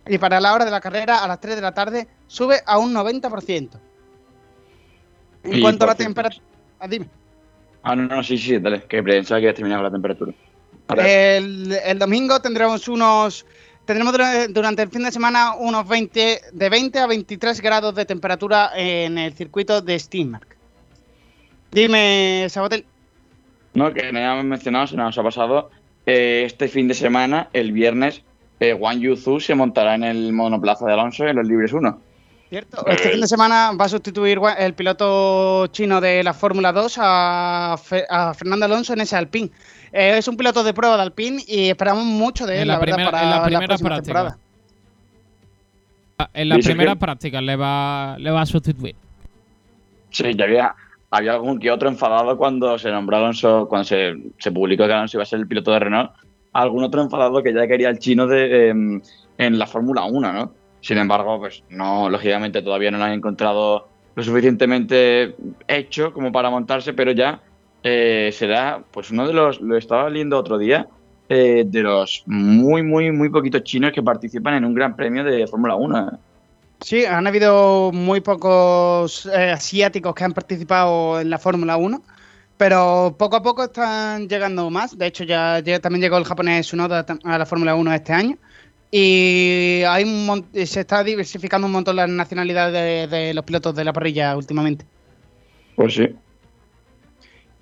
y para la hora de la carrera, a las 3 de la tarde, sube a un 90%. En cuanto a la temperatura... Ah, dime. Ah, no, no, sí, sí, dale, que pensaba que ya terminaba la temperatura. El domingo tendremos unos. Tendremos dura- durante el fin de semana unos 20, de 20 a 23 grados de temperatura en el circuito de Steammark. Dime, Sabotel. No, que no habíamos mencionado, se nos ha pasado. eh, este fin de semana, el viernes, eh, Wang Yuzu se montará en el monoplaza de Alonso en los Libres 1. ¿Cierto? Este fin de semana va a sustituir el piloto chino de la Fórmula 2 a, Fe- a Fernando Alonso en ese Alpine. Eh, es un piloto de prueba de Alpine y esperamos mucho de él, En la, la verdad, primera- para en la la primera próxima práctica. temporada. En las primeras que- prácticas le va, le va a sustituir. Sí, ya había, había algún que otro enfadado cuando se nombró Alonso, cuando se, se publicó que Alonso iba a ser el piloto de Renault. Algún otro enfadado que ya quería el chino de, em, en la Fórmula 1, ¿no? Sin embargo, pues no, lógicamente todavía no lo han encontrado lo suficientemente hecho como para montarse, pero ya eh, será, pues uno de los, lo estaba leyendo otro día, eh, de los muy, muy, muy poquitos chinos que participan en un gran premio de Fórmula 1. Sí, han habido muy pocos eh, asiáticos que han participado en la Fórmula 1, pero poco a poco están llegando más. De hecho, ya, ya también llegó el japonés Tsunoda tam- a la Fórmula 1 este año. Y hay un se está diversificando un montón las nacionalidades de, de los pilotos de la parrilla últimamente. Pues sí.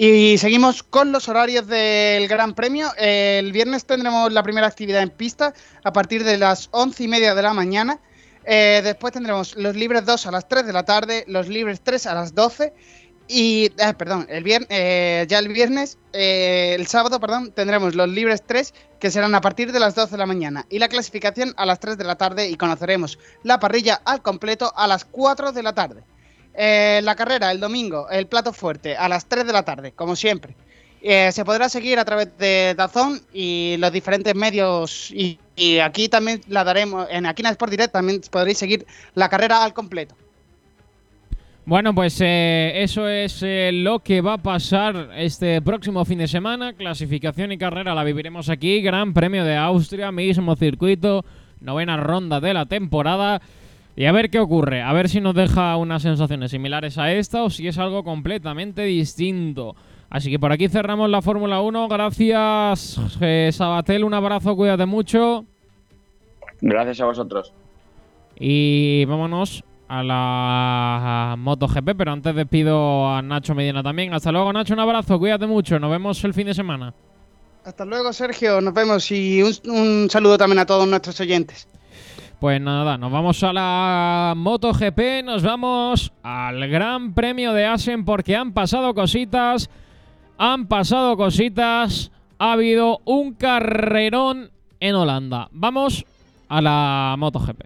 Y seguimos con los horarios del Gran Premio. El viernes tendremos la primera actividad en pista a partir de las once y media de la mañana. Eh, después tendremos los libres 2 a las 3 de la tarde, los libres 3 a las 12. Y, eh, perdón, el vier- eh, ya el viernes, eh, el sábado, perdón, tendremos los libres 3 que serán a partir de las 12 de la mañana y la clasificación a las 3 de la tarde y conoceremos la parrilla al completo a las 4 de la tarde. Eh, la carrera el domingo, el plato fuerte, a las 3 de la tarde, como siempre. Eh, se podrá seguir a través de Dazón y los diferentes medios. Y, aquí también la daremos, en Aquina Sport Direct también podréis seguir la carrera al completo. Bueno, pues eh, eso es eh, lo que va a pasar este próximo fin de semana. Clasificación y carrera la viviremos aquí. Gran Premio de Austria, mismo circuito, novena ronda de la temporada. Y a ver qué ocurre, a ver si nos deja unas sensaciones similares a esta o si es algo completamente distinto. Así que por aquí cerramos la Fórmula 1. Gracias, eh, Sabatel. Un abrazo, cuídate mucho. Gracias a vosotros. Y vámonos a la MotoGP, pero antes despido a Nacho Medina también. Hasta luego, Nacho, un abrazo, cuídate mucho, nos vemos el fin de semana. Hasta luego, Sergio. Nos vemos y un, un saludo también a todos nuestros oyentes. Pues nada, nos vamos a la MotoGP, nos vamos al Gran Premio de Asen porque han pasado cositas, han pasado cositas, ha habido un carrerón en Holanda. Vamos a la MotoGP.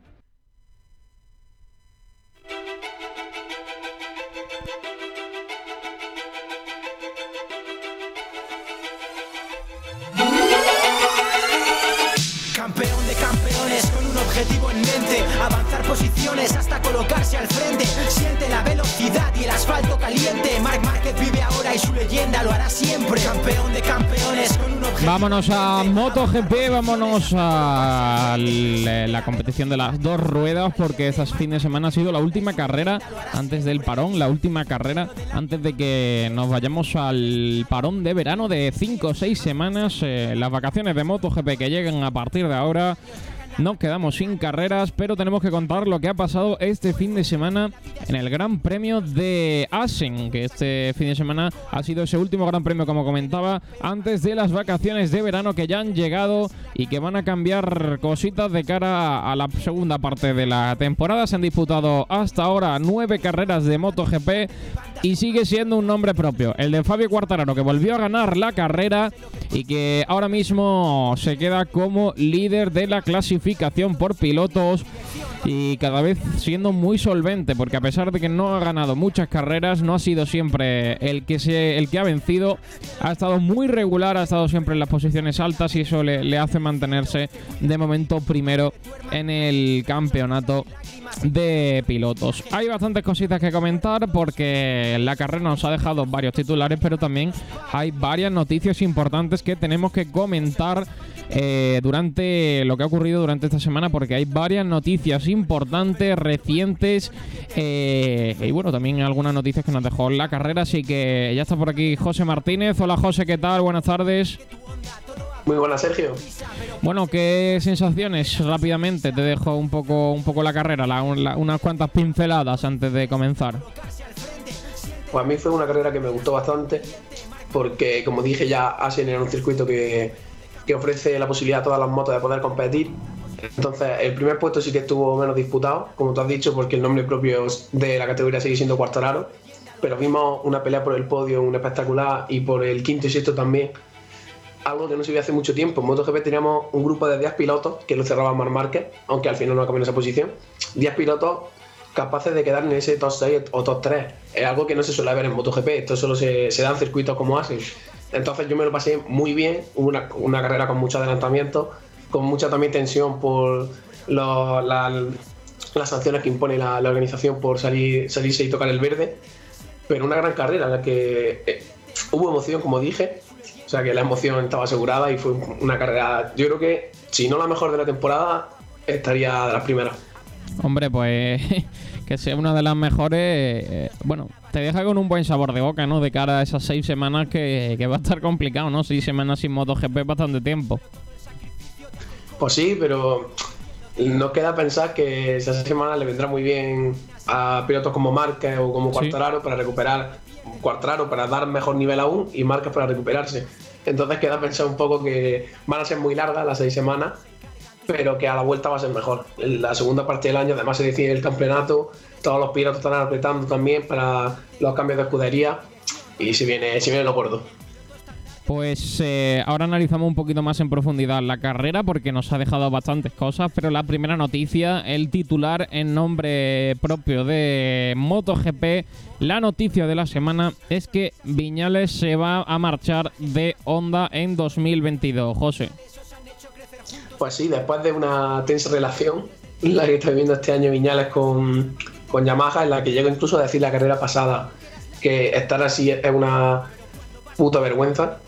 Campeón de campeones objetivo en mente Avanzar posiciones hasta colocarse al frente Siente la velocidad y el asfalto caliente Marc Márquez vive ahora y su leyenda lo hará siempre Campeón de campeones con un objetivo Vámonos a. MotoGP, vámonos a l- la competición de las dos ruedas porque este fin de semana ha sido la última carrera antes del parón, la última carrera antes de que nos vayamos al parón de verano de 5 o 6 semanas, eh, las vacaciones de MotoGP que llegan a partir de ahora. Nos quedamos sin carreras, pero tenemos que contar lo que ha pasado este fin de semana en el Gran Premio de Asen, que este fin de semana ha sido ese último Gran Premio, como comentaba, antes de las vacaciones de verano que ya han llegado y que van a cambiar cositas de cara a la segunda parte de la temporada. Se han disputado hasta ahora nueve carreras de MotoGP y sigue siendo un nombre propio, el de Fabio Quartararo, que volvió a ganar la carrera y que ahora mismo se queda como líder de la clasificación por pilotos y cada vez siendo muy solvente, porque a pesar de que no ha ganado muchas carreras, no ha sido siempre el que se, el que ha vencido, ha estado muy regular, ha estado siempre en las posiciones altas y eso le, le hace mantenerse de momento primero en el campeonato de pilotos. Hay bastantes cositas que comentar porque la carrera nos ha dejado varios titulares, pero también hay varias noticias importantes que tenemos que comentar eh, durante lo que ha ocurrido durante esta semana, porque hay varias noticias importantes, recientes, eh, y bueno, también algunas noticias que nos dejó la carrera, así que ya está por aquí José Martínez. Hola José, ¿qué tal? Buenas tardes. Muy buenas, Sergio. Bueno, ¿qué sensaciones rápidamente? Te dejo un poco, un poco la carrera, unas cuantas pinceladas antes de comenzar. Pues a mí fue una carrera que me gustó bastante, porque como dije ya, Asen era un circuito que, que ofrece la posibilidad a todas las motos de poder competir. Entonces, el primer puesto sí que estuvo menos disputado, como tú has dicho, porque el nombre propio de la categoría sigue siendo Cuartararo. Pero vimos una pelea por el podio, un espectacular, y por el quinto y sexto también, algo que no se vio hace mucho tiempo. En MotoGP teníamos un grupo de 10 pilotos que lo cerraba Mar Márquez, aunque al final no en esa posición. 10 pilotos capaces de quedar en ese top 6 o top 3. Es algo que no se suele ver en MotoGP, esto solo se, se da en circuitos como Asen. Entonces yo me lo pasé muy bien, hubo una, una carrera con mucho adelantamiento, con mucha también tensión por las sanciones que impone la, organización por salir, salirse y tocar el verde, pero una gran carrera en la que eh, hubo emoción, como dije, o sea que la emoción estaba asegurada y fue una carrera, yo creo que si no la mejor de la temporada, estaría de las primeras. Hombre, pues que sea una de las mejores, eh, bueno, te deja con un buen sabor de boca, ¿no? De cara a esas seis semanas que, va a estar complicado, ¿no? Seis semanas sin MotoGP es bastante tiempo. Pues sí, pero no queda pensar que esa semana le vendrá muy bien a pilotos como Márquez o como Cuartararo para recuperar Cuartararo para dar mejor nivel aún y Marcas para recuperarse. Entonces queda pensar un poco que van a ser muy largas las seis semanas, pero que a la vuelta va a ser mejor. En la segunda parte del año además se decide el campeonato, todos los pilotos están apretando también para los cambios de escudería y si viene, si viene lo gordo. Pues eh, ahora analizamos un poquito más en profundidad la carrera porque nos ha dejado bastantes cosas, pero la primera noticia, el titular en nombre propio de MotoGP, la noticia de la semana es que Viñales se va a marchar de Honda en 2022. José. Pues sí, después de una tensa relación, la que está viviendo este año Viñales con, con Yamaha, en la que llegó incluso a decir la carrera pasada que estar así es una puta vergüenza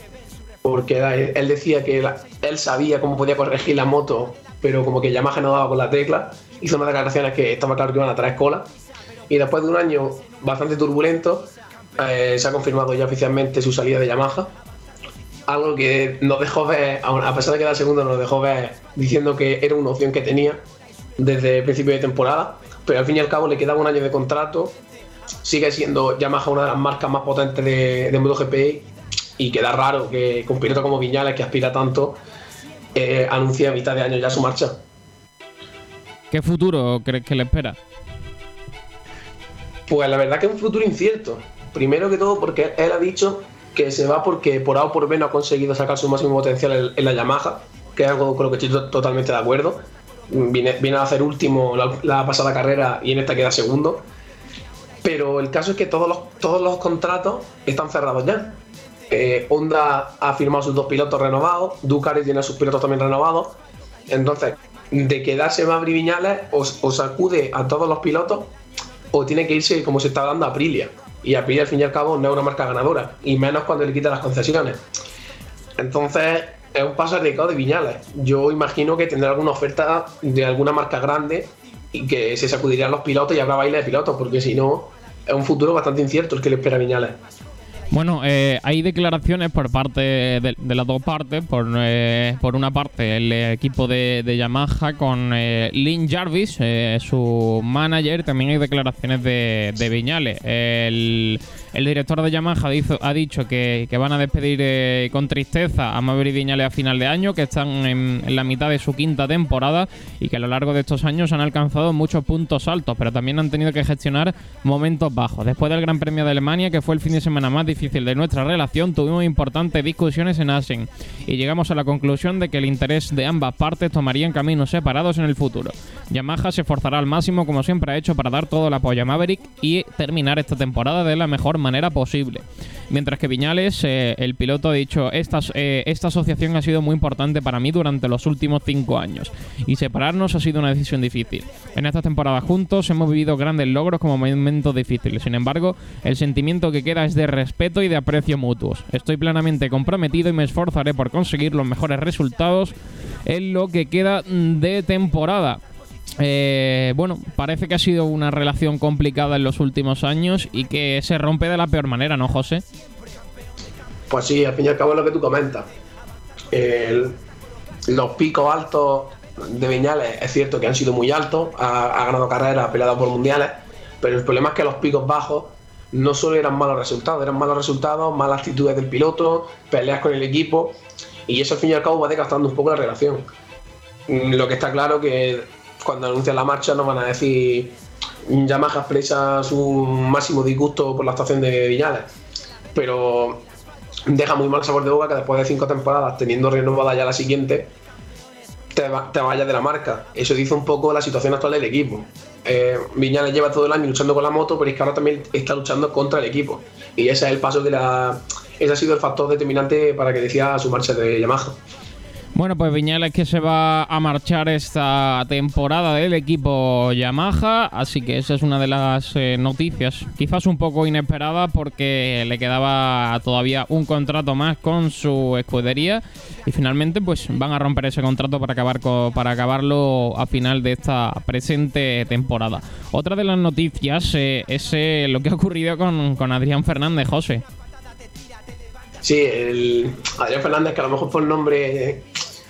porque él decía que él sabía cómo podía corregir la moto, pero como que Yamaha no daba con la tecla. Hizo unas declaraciones que estaba claro que iban a traer cola. Y después de un año bastante turbulento, eh, se ha confirmado ya oficialmente su salida de Yamaha. Algo que nos dejó ver, a pesar de que era segundo, nos dejó ver diciendo que era una opción que tenía desde el principio de temporada. Pero al fin y al cabo le quedaba un año de contrato. Sigue siendo Yamaha una de las marcas más potentes de, de MotoGP y queda raro que con un piloto como Viñales, que aspira tanto, eh, anuncie a mitad de año ya su marcha. ¿Qué futuro crees que le espera? Pues la verdad que es un futuro incierto. Primero que todo porque él ha dicho que se va porque por A o por B no ha conseguido sacar su máximo potencial en, la Yamaha, que es algo con lo que estoy totalmente de acuerdo. Viene, viene a hacer último la, pasada carrera y en esta queda segundo. Pero el caso es que todos los, todos los contratos están cerrados ya. Eh, Honda ha firmado sus dos pilotos renovados, Ducati tiene sus pilotos también renovados. Entonces, de quedarse más Viñales, o, sacude a todos los pilotos, o tiene que irse como se está dando a Aprilia. Y Aprilia, al fin y al cabo, no es una marca ganadora, y menos cuando le quita las concesiones. Entonces, es un paso arriesgado de Viñales. Yo imagino que tendrá alguna oferta de alguna marca grande y que se sacudirían los pilotos y habrá baile de pilotos, porque si no, es un futuro bastante incierto el que le espera a Viñales. Bueno, eh, hay declaraciones por parte de, las dos partes. Por, eh, por una parte, el equipo de, Yamaha con eh, Lynn Jarvis, su manager. También hay declaraciones de, de Viñales. El, el director de Yamaha ha dicho que, van a despedir eh, con tristeza a Maverick Viñales a final de año, que están en, la mitad de su quinta temporada y que a lo largo de estos años han alcanzado muchos puntos altos, pero también han tenido que gestionar momentos bajos. Después del Gran Premio de Alemania, que fue el fin de semana más difícil de nuestra relación tuvimos importantes discusiones en Asen y llegamos a la conclusión de que el interés de ambas partes tomarían caminos separados en el futuro. Yamaha se esforzará al máximo como siempre ha hecho para dar todo el apoyo a Maverick y terminar esta temporada de la mejor manera posible. Mientras que Viñales, eh, el piloto, ha dicho, esta, eh, esta asociación ha sido muy importante para mí durante los últimos cinco años y separarnos ha sido una decisión difícil. En esta temporada juntos hemos vivido grandes logros como momentos difíciles. Sin embargo, el sentimiento que queda es de respeto y de aprecio mutuos. Estoy plenamente comprometido y me esforzaré por conseguir los mejores resultados en lo que queda de temporada. Eh, bueno, parece que ha sido una relación complicada en los últimos años y que se rompe de la peor manera, ¿no, José? Pues sí, al fin y al cabo es lo que tú comentas. los picos altos de Viñales es cierto que han sido muy altos, ha, ganado carreras, ha peleado por mundiales, pero el problema es que los picos bajos no solo eran malos resultados, eran malos resultados, malas actitudes del piloto, peleas con el equipo, y eso al fin y al cabo va desgastando un poco la relación. Mm, lo que está claro que cuando anuncian la marcha nos van a decir Yamaha expresa su máximo disgusto por la estación de Viñales, pero deja muy mal sabor de boca que después de cinco temporadas, teniendo renovada ya la siguiente, te, vayas de la marca. Eso dice un poco la situación actual del equipo. Eh, Viñales lleva todo el año luchando con la moto, pero es que ahora también está luchando contra el equipo. Y ese es el paso que la. Ese ha sido el factor determinante para que decida su marcha de Yamaha. Bueno, pues Viñales que se va a marchar esta temporada del equipo Yamaha, así que esa es una de las eh, noticias, quizás un poco inesperada porque le quedaba todavía un contrato más con su escudería y finalmente pues van a romper ese contrato para acabar para acabarlo a final de esta presente temporada. Otra de las noticias eh, es eh, lo que ha ocurrido con, con Adrián Fernández, José. Sí, el Adrián Fernández, que a lo mejor por el nombre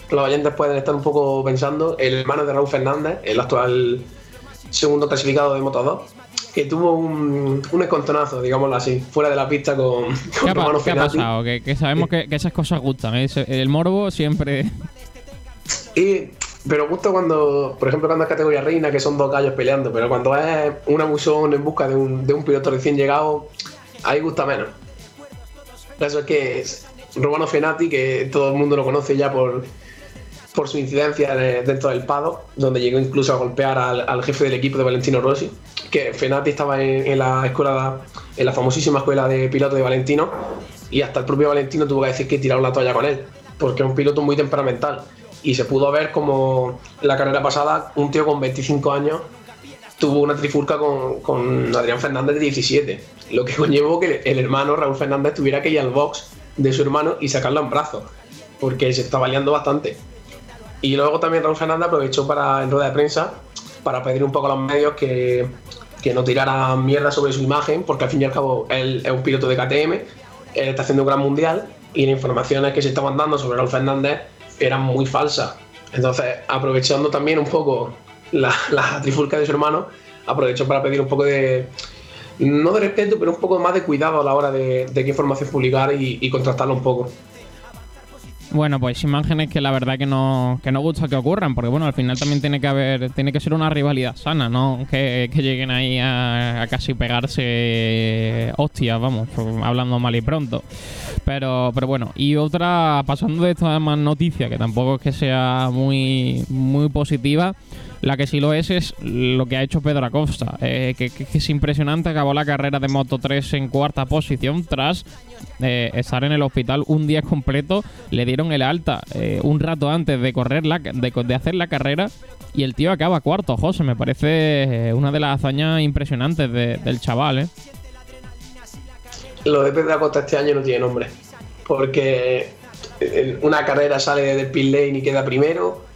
los oyentes pueden estar un poco pensando, el hermano de Raúl Fernández, el actual segundo clasificado de Moto 2, que tuvo un, un escontonazo, digámoslo así, fuera de la pista con, con ¿Qué, ¿qué ha pasado? Que, sabemos que, esas cosas gustan, ¿eh? el morbo siempre... Y, pero justo cuando, por ejemplo, cuando es categoría reina, que son dos gallos peleando, pero cuando es una abusón en busca de un, de un piloto recién llegado, ahí gusta menos. Eso es que es Romano Fenati, que todo el mundo lo conoce ya por, por su incidencia dentro del Pado, donde llegó incluso a golpear al, jefe del equipo de Valentino Rossi, que Fenati estaba en, la escuela, en la famosísima escuela de piloto de Valentino, y hasta el propio Valentino tuvo que decir que tiraron la toalla con él, porque es un piloto muy temperamental. Y se pudo ver como la carrera pasada un tío con 25 años tuvo una trifulca con, con Adrián Fernández de 17, lo que conllevó que el hermano Raúl Fernández tuviera que ir al box de su hermano y sacarlo en brazos, porque se estaba liando bastante. Y luego también Raúl Fernández aprovechó para, en rueda de prensa para pedir un poco a los medios que, que no tiraran mierda sobre su imagen, porque al fin y al cabo él es un piloto de KTM, él está haciendo un gran mundial y las informaciones que se estaban dando sobre Raúl Fernández eran muy falsas. Entonces, aprovechando también un poco la, la trifulca de su hermano, aprovechó para pedir un poco de, no de respeto, pero un poco más de cuidado a la hora de, qué información publicar y contrastarlo un poco. Bueno, pues imágenes que la verdad que no, que no gusta que ocurran, porque bueno, al final también tiene que haber, tiene que ser una rivalidad sana, ¿no? Que, lleguen ahí a, casi pegarse hostias, vamos, hablando mal y pronto. Pero, pero bueno, y otra, pasando de esta más noticia, que tampoco es que sea muy, muy positiva, la que sí lo es es lo que ha hecho Pedro Acosta, eh, que, es impresionante. Acabó la carrera de Moto 3 en cuarta posición tras eh, estar en el hospital un día completo. Le dieron el alta eh, un rato antes de correr la, de, hacer la carrera y el tío acaba cuarto. José, me parece una de las hazañas impresionantes del chaval. ¿eh? Lo de Pedro Acosta este año no tiene nombre, porque una carrera sale del pit lane y queda primero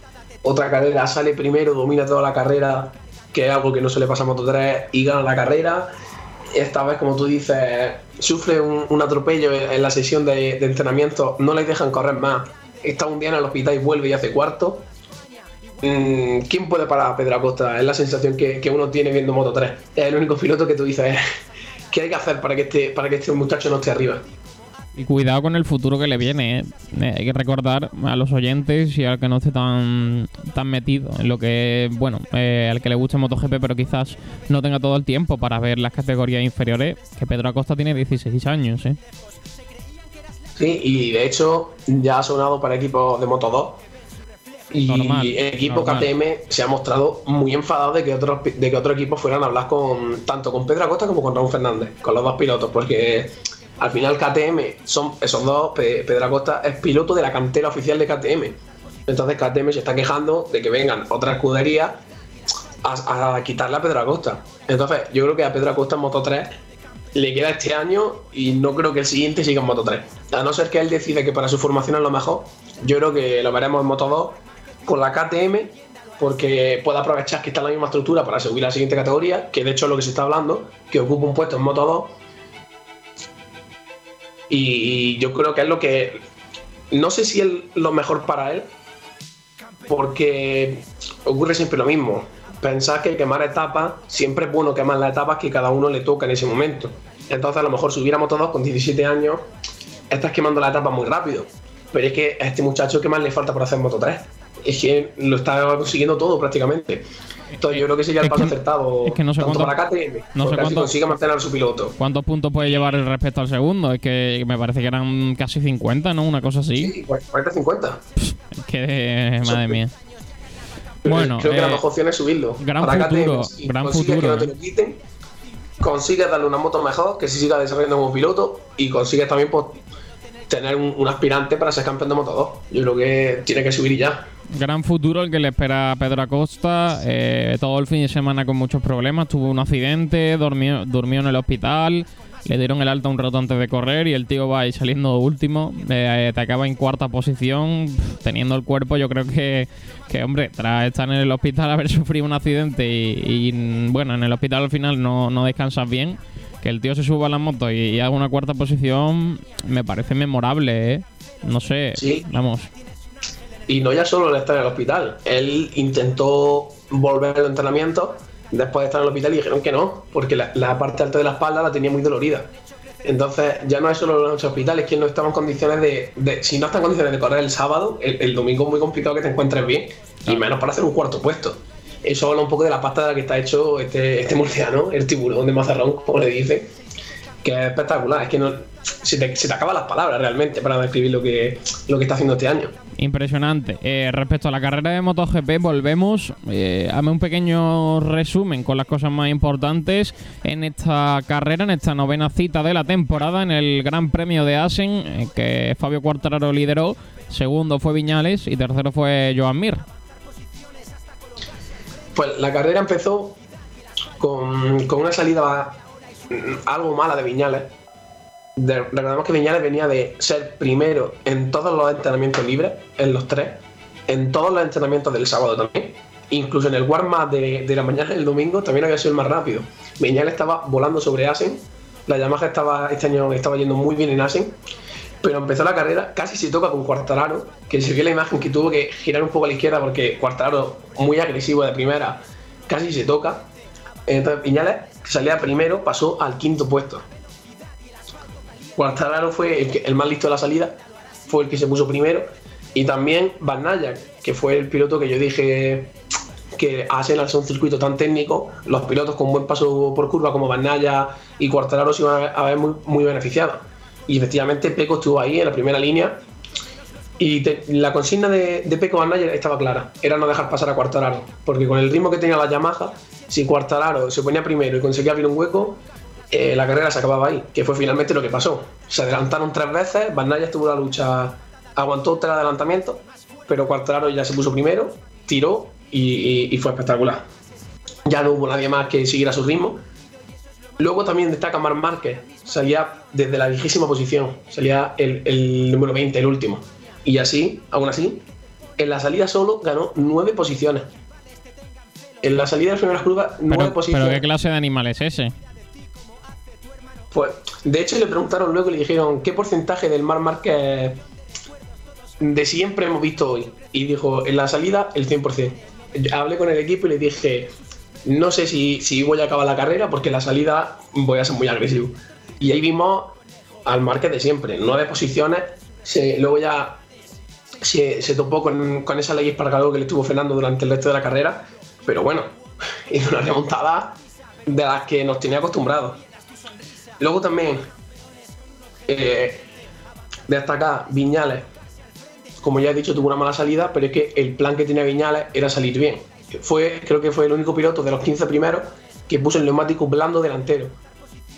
otra carrera sale primero, domina toda la carrera, que es algo que no se le pasa a Moto 3 y gana la carrera. Esta vez, como tú dices, sufre un, atropello en, la sesión de, entrenamiento, no le dejan correr más. Está un día en el hospital y vuelve y hace cuarto. Mm, ¿Quién puede parar a Pedro Acosta? Es la sensación que, uno tiene viendo Moto 3. Es el único piloto que tú dices, ¿qué hay que hacer para que este, para que este muchacho no esté arriba? Y cuidado con el futuro que le viene, ¿eh? Eh, Hay que recordar a los oyentes y al que no esté tan, tan metido en lo que, bueno, eh, al que le guste MotoGP, pero quizás no tenga todo el tiempo para ver las categorías inferiores, que Pedro Acosta tiene 16 años, ¿eh? Sí, y de hecho ya ha sonado para equipos de Moto 2. Y Normal, el equipo normal. KTM se ha mostrado muy enfadado de que otros de que otro equipo fueran a hablar con tanto con Pedro Acosta como con Raúl Fernández, con los dos pilotos, porque al final KTM son esos dos, Pe- Pedro Acosta es piloto de la cantera oficial de KTM. Entonces KTM se está quejando de que vengan otras escuderías a, a quitarle a Pedro Acosta. Entonces yo creo que a Pedro Acosta en Moto 3 le queda este año y no creo que el siguiente siga en Moto 3. A no ser que él decide que para su formación es lo mejor, yo creo que lo veremos en Moto 2 con la KTM porque puede aprovechar que está en la misma estructura para subir a la siguiente categoría, que de hecho es lo que se está hablando, que ocupa un puesto en Moto 2. Y yo creo que es lo que... No sé si es lo mejor para él, porque ocurre siempre lo mismo. Pensar que quemar etapas, siempre es bueno quemar las etapas que cada uno le toca en ese momento. Entonces, a lo mejor si hubiera Moto 2 con 17 años, estás quemando la etapa muy rápido. Pero es que a este muchacho, ¿qué más le falta por hacer Moto 3? Es que lo está consiguiendo todo prácticamente. Entonces, yo creo que sería el Es paso que- acertado es que no sé tanto cuánto- para KTM, no sé cuánto- consigue mantener a su piloto. ¿Cuántos puntos puede llevar el respecto al segundo? Es que me parece que eran casi 50, ¿no? Una cosa así. Sí, 40-50. Es que, madre mía. Bueno, creo que la eh, mejor opción es subirlo. gran Para futuro, KTM, si gran consigues futuro, que no te eh. lo quiten, consigues darle una moto mejor, que se siga desarrollando como piloto y consigues también pues, tener un, un aspirante para ser campeón de Moto 2. Yo creo que tiene que subir y ya. Gran futuro el que le espera a Pedro Acosta. eh, todo el fin de semana con muchos problemas. Tuvo un accidente, durmió, durmió en el hospital. Le dieron el alta un rato antes de correr y el tío va ahí saliendo último. eh, te acaba en cuarta posición. Teniendo el cuerpo, yo creo que, que, hombre, tras estar en el hospital, haber sufrido un accidente y, y, bueno, en el hospital al final no, no descansas bien. Que el tío se suba a la moto y, y haga una cuarta posición me parece memorable, ¿eh? No sé, Sí. vamos. Y no ya solo el estar en el hospital. Él intentó volver al entrenamiento después de estar en el hospital y dijeron que no, porque la, la parte alta de la espalda la tenía muy dolorida. Entonces, ya no es solo los hospitales, que no estaba en condiciones de, de- Si no está en condiciones de correr el sábado, el, el domingo es muy complicado que te encuentres bien, y menos para hacer un cuarto puesto. Eso habla un poco de la pasta de la que está hecho este, este murciano, el tiburón de Mazarrón, como le dice, que es espectacular. Es que no, se, te, se te acaban las palabras realmente para describir lo que, lo que está haciendo este año. Impresionante. Eh, respecto a la carrera de MotoGP, volvemos. Eh, hazme un pequeño resumen con las cosas más importantes en esta carrera, en esta novena cita de la temporada, en el Gran Premio de Asen, eh, que Fabio Quartararo lideró. Segundo fue Viñales y tercero fue Joan Mir. Pues la carrera empezó con, una salida mm, algo mala de Viñales. De- recordemos que Viñales venía de ser primero en todos los entrenamientos libres, en los tres, en todos los entrenamientos del sábado también. Incluso en el warm-up de, la mañana del domingo también había sido el más rápido. Viñales estaba volando sobre Asen. La Yamaha estaba, este año estaba yendo muy bien en Asen. Pero empezó la carrera, casi se toca con Cuartararo, que se vio la imagen que tuvo que girar un poco a la izquierda porque Cuartararo, muy agresivo de primera, casi se toca. Entonces Viñales, salía primero, pasó al quinto puesto. Cuartararo fue el, que- el más listo de la salida, fue el que se puso primero. Y también Van Aert, que fue el piloto que yo dije que Asen al ser un circuito tan técnico, los pilotos con buen paso por curva como Van Aert y Cuartararo se iban a ver muy, beneficiados. Y efectivamente Peco estuvo ahí en la primera línea. Y la consigna de, de Peco Van Aert estaba clara, era no dejar pasar a Cuartararo, porque con el ritmo que tenía la Yamaha, si Cuartararo se ponía primero y conseguía abrir un hueco, eh, la carrera se acababa ahí, que fue finalmente lo que pasó. Se adelantaron tres veces, Van Aert tuvo la lucha, aguantó tres adelantamientos, pero Cuartararo ya se puso primero, tiró y, y- y fue espectacular. Ya no hubo nadie más que siguiera su ritmo. Luego también destaca Marc Márquez, salía desde la vigésima posición, salía el, el número 20, el último. Y así, aún así, en la salida solo ganó nueve posiciones. En la salida de las primeras curvas, nueve Pero, posiciones. pero ¿qué clase de animal es ese? Pues, de hecho, le preguntaron luego y le dijeron qué porcentaje del Mar Márquez de siempre hemos visto hoy. Y dijo, en la salida, el 100%. Yo Hablé con el equipo y le dije, no sé si, si voy a acabar la carrera porque en la salida voy a ser muy agresivo. Y ahí vimos al Márquez de siempre, de posiciones. luego ya se, se topó con, con, esa ley espargado que le estuvo frenando durante el resto de la carrera, pero bueno, hizo una remontada de las que nos tenía acostumbrados. Luego también eh, destacar Viñales, como ya he dicho, tuvo una mala salida, pero es que el plan que tenía Viñales era salir bien. Fue, creo que fue el único piloto de los 15 primeros que puso el neumático blando delantero.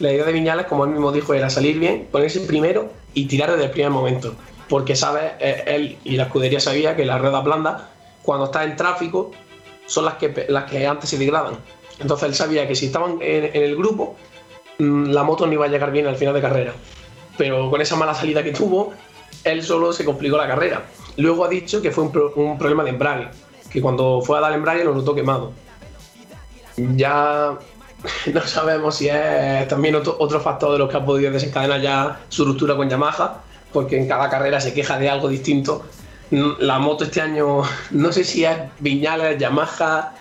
La idea de Viñales, como él mismo dijo, era salir bien, ponerse primero y tirar desde el primer momento. Porque sabe, eh, él y la escudería sabía que las ruedas blandas, cuando está en tráfico, son las que, las que antes se degradan. Entonces él sabía que si estaban en, el grupo, la moto no iba a llegar bien al final de carrera. Pero con esa mala salida que tuvo, él solo se complicó la carrera. Luego ha dicho que fue un, problema de embrague, que cuando fue a dar embrague lo notó quemado. Ya no sabemos si es también otro, factor de los que ha podido desencadenar ya su ruptura con Yamaha, porque en cada carrera se queja de algo distinto. La moto este año, no sé si es Viñales, Yamaha,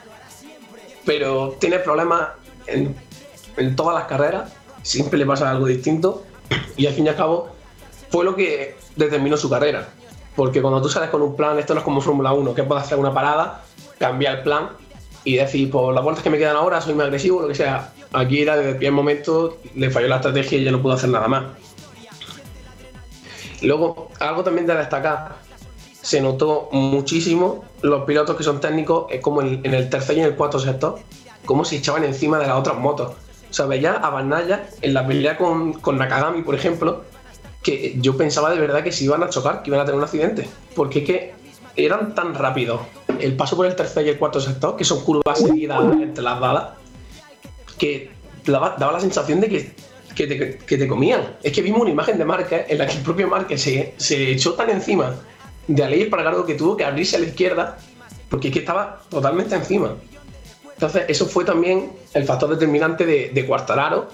pero tiene problemas en, todas las carreras, siempre le pasa algo distinto y al fin y al cabo fue lo que determinó su carrera. Porque cuando tú sales con un plan, esto no es como Fórmula 1, que puedes hacer una parada, cambiar el plan y decir, por las vueltas que me quedan ahora soy más agresivo, lo que sea. Aquí era desde el primer momento, le falló la estrategia y ya no pudo hacer nada más. Luego, algo también de destacar, se notó muchísimo los pilotos que son técnicos, es como en, el tercer y en el cuarto sector, cómo se echaban encima de las otras motos. O sea, veía a Banaya en la pelea con, Nakagami, por ejemplo, que yo pensaba de verdad que se iban a chocar, que iban a tener un accidente. Porque es que eran tan rápidos el paso por el tercer y el cuarto sector, que son curvas seguidas entre las balas, que daba, la sensación de que, te, comían. Es que vimos una imagen de Márquez en la que el propio Márquez se, echó tan encima de Aleix Espargaró que tuvo que abrirse a la izquierda porque es que estaba totalmente encima. Entonces, eso fue también el factor determinante de, de Cuartararo,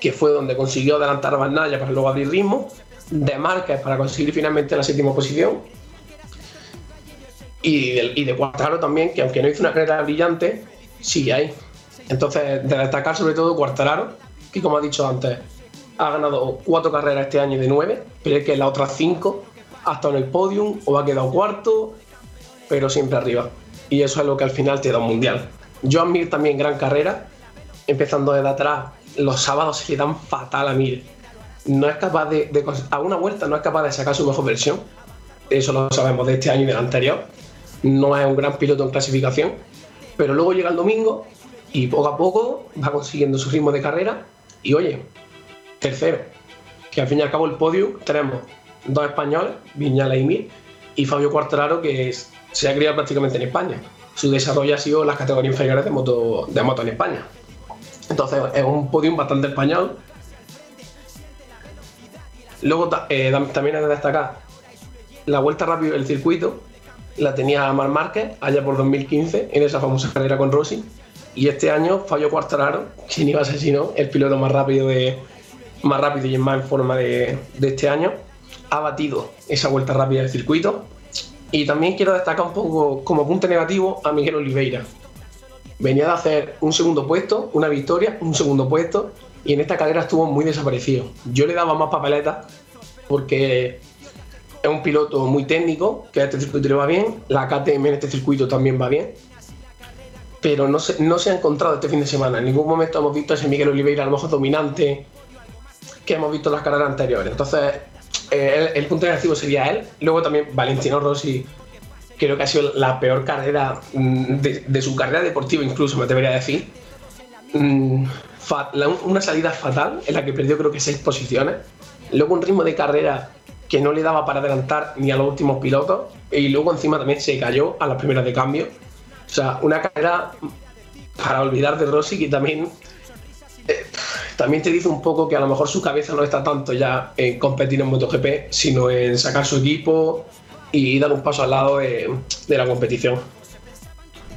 que fue donde consiguió adelantar a Barnalla para luego abrir ritmo, de Márquez para conseguir finalmente la séptima posición, y de, y Cuartararo también, que aunque no hizo una carrera brillante, sigue ahí. Entonces, de destacar sobre todo Cuartararo, que como ha dicho antes, ha ganado cuatro carreras este año de nueve, pero es que las otras cinco ha estado en el podium o ha quedado cuarto, pero siempre arriba. Y eso es lo que al final te da un mundial. Joan Mir también gran carrera, empezando desde atrás. Los sábados se le dan fatal a Mir. No es capaz de, a una vuelta no es capaz de sacar su mejor versión. Eso lo sabemos de este año y del anterior. No es un gran piloto en clasificación, pero luego llega el domingo y poco a poco va consiguiendo su ritmo de carrera. Y oye, tercero, que al fin y al cabo el podio tenemos dos españoles, Viñala y Mir, y Fabio Cuartararo, que se ha criado prácticamente en España. Su desarrollo ha sido las categorías inferiores de moto, de moto en España. Entonces es un podium bastante español. Luego eh, también hay que destacar la vuelta rápida del circuito, la tenía Mar Márquez allá por 2015 en esa famosa carrera con Rossi. Y este año Fabio Cuartararo, quien iba a ser si no, el piloto más rápido de más rápido y más en forma de, de este año, ha batido esa vuelta rápida del circuito. Y también quiero destacar un poco como punto negativo a Miguel Oliveira. Venía de hacer un segundo puesto, una victoria, un segundo puesto, y en esta carrera estuvo muy desaparecido. Yo le daba más papeletas porque es un piloto muy técnico, que a este circuito le va bien, la KTM en este circuito también va bien, pero no se, no se ha encontrado este fin de semana. En ningún momento hemos visto a ese Miguel Oliveira a lo mejor dominante que hemos visto en las carreras anteriores. Entonces, eh, el, punto negativo sería él. Luego también Valentino Rossi, creo que ha sido la peor carrera mm, de, su carrera deportiva, incluso me debería decir. Mm, una salida fatal en la que perdió creo que seis posiciones. Luego un ritmo de carrera que no le daba para adelantar ni a los últimos pilotos. Y luego encima también se cayó a las primeras de cambio. O sea, una carrera para olvidar de Rossi que también eh, también te dice un poco que a lo mejor su cabeza no está tanto ya en competir en MotoGP, sino en sacar su equipo y dar un paso al lado de, la competición.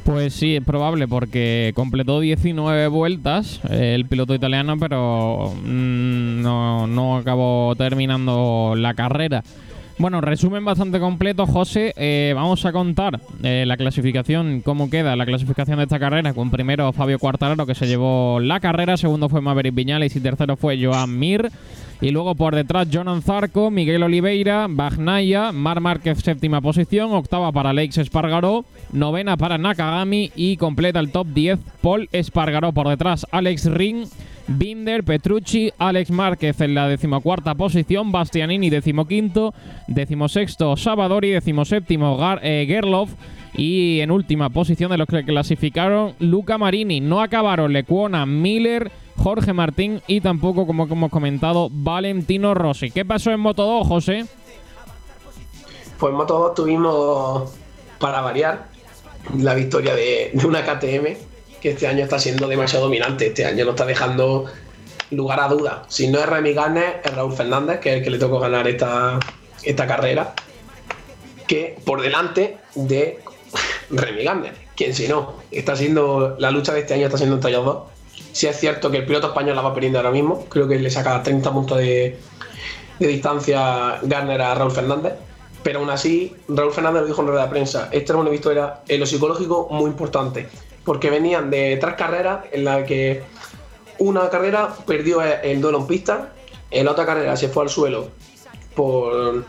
Pues sí, es probable porque completó 19 vueltas eh, el piloto italiano, pero mm, no, no acabó terminando la carrera. Bueno, resumen bastante completo, José. Eh, vamos a contar eh, la clasificación, cómo queda la clasificación de esta carrera, con primero Fabio Cuartararo, que se llevó la carrera, segundo fue Maverick Viñales y tercero fue Joan Mir. Y luego por detrás Jonan Zarco, Miguel Oliveira, Bagnaya, Mar Márquez séptima posición, octava para Alex Espargaró, novena para Nakagami y completa el top 10 Paul Espargaró. Por detrás Alex Ring, Binder, Petrucci, Alex Márquez en la decimocuarta posición, Bastianini decimoquinto, decimosexto Salvadori, decimoséptimo eh, Gerloff y en última posición de los que clasificaron Luca Marini. No acabaron Lecuona, Miller, Jorge Martín y tampoco, como hemos comentado, Valentino Rossi. ¿Qué pasó en Moto 2, José? Pues en Moto 2 tuvimos, para variar, la victoria de, una KTM este año está siendo demasiado dominante. Este año no está dejando lugar a dudas. Si no es Remy Garner, es Raúl Fernández, que es el que le tocó ganar esta, esta carrera. Que por delante de Remy Garner, quien si no, está siendo la lucha de este año está siendo entre ellos dos si es cierto que el piloto español la va perdiendo ahora mismo. Creo que le saca 30 puntos de, distancia Garner a Raúl Fernández. Pero aún así, Raúl Fernández lo dijo en rueda de prensa. Esta era una victoria en lo psicológico muy importante. Porque venían de tres carreras en las que una carrera perdió el duelo en pista, en la otra carrera se fue al suelo por,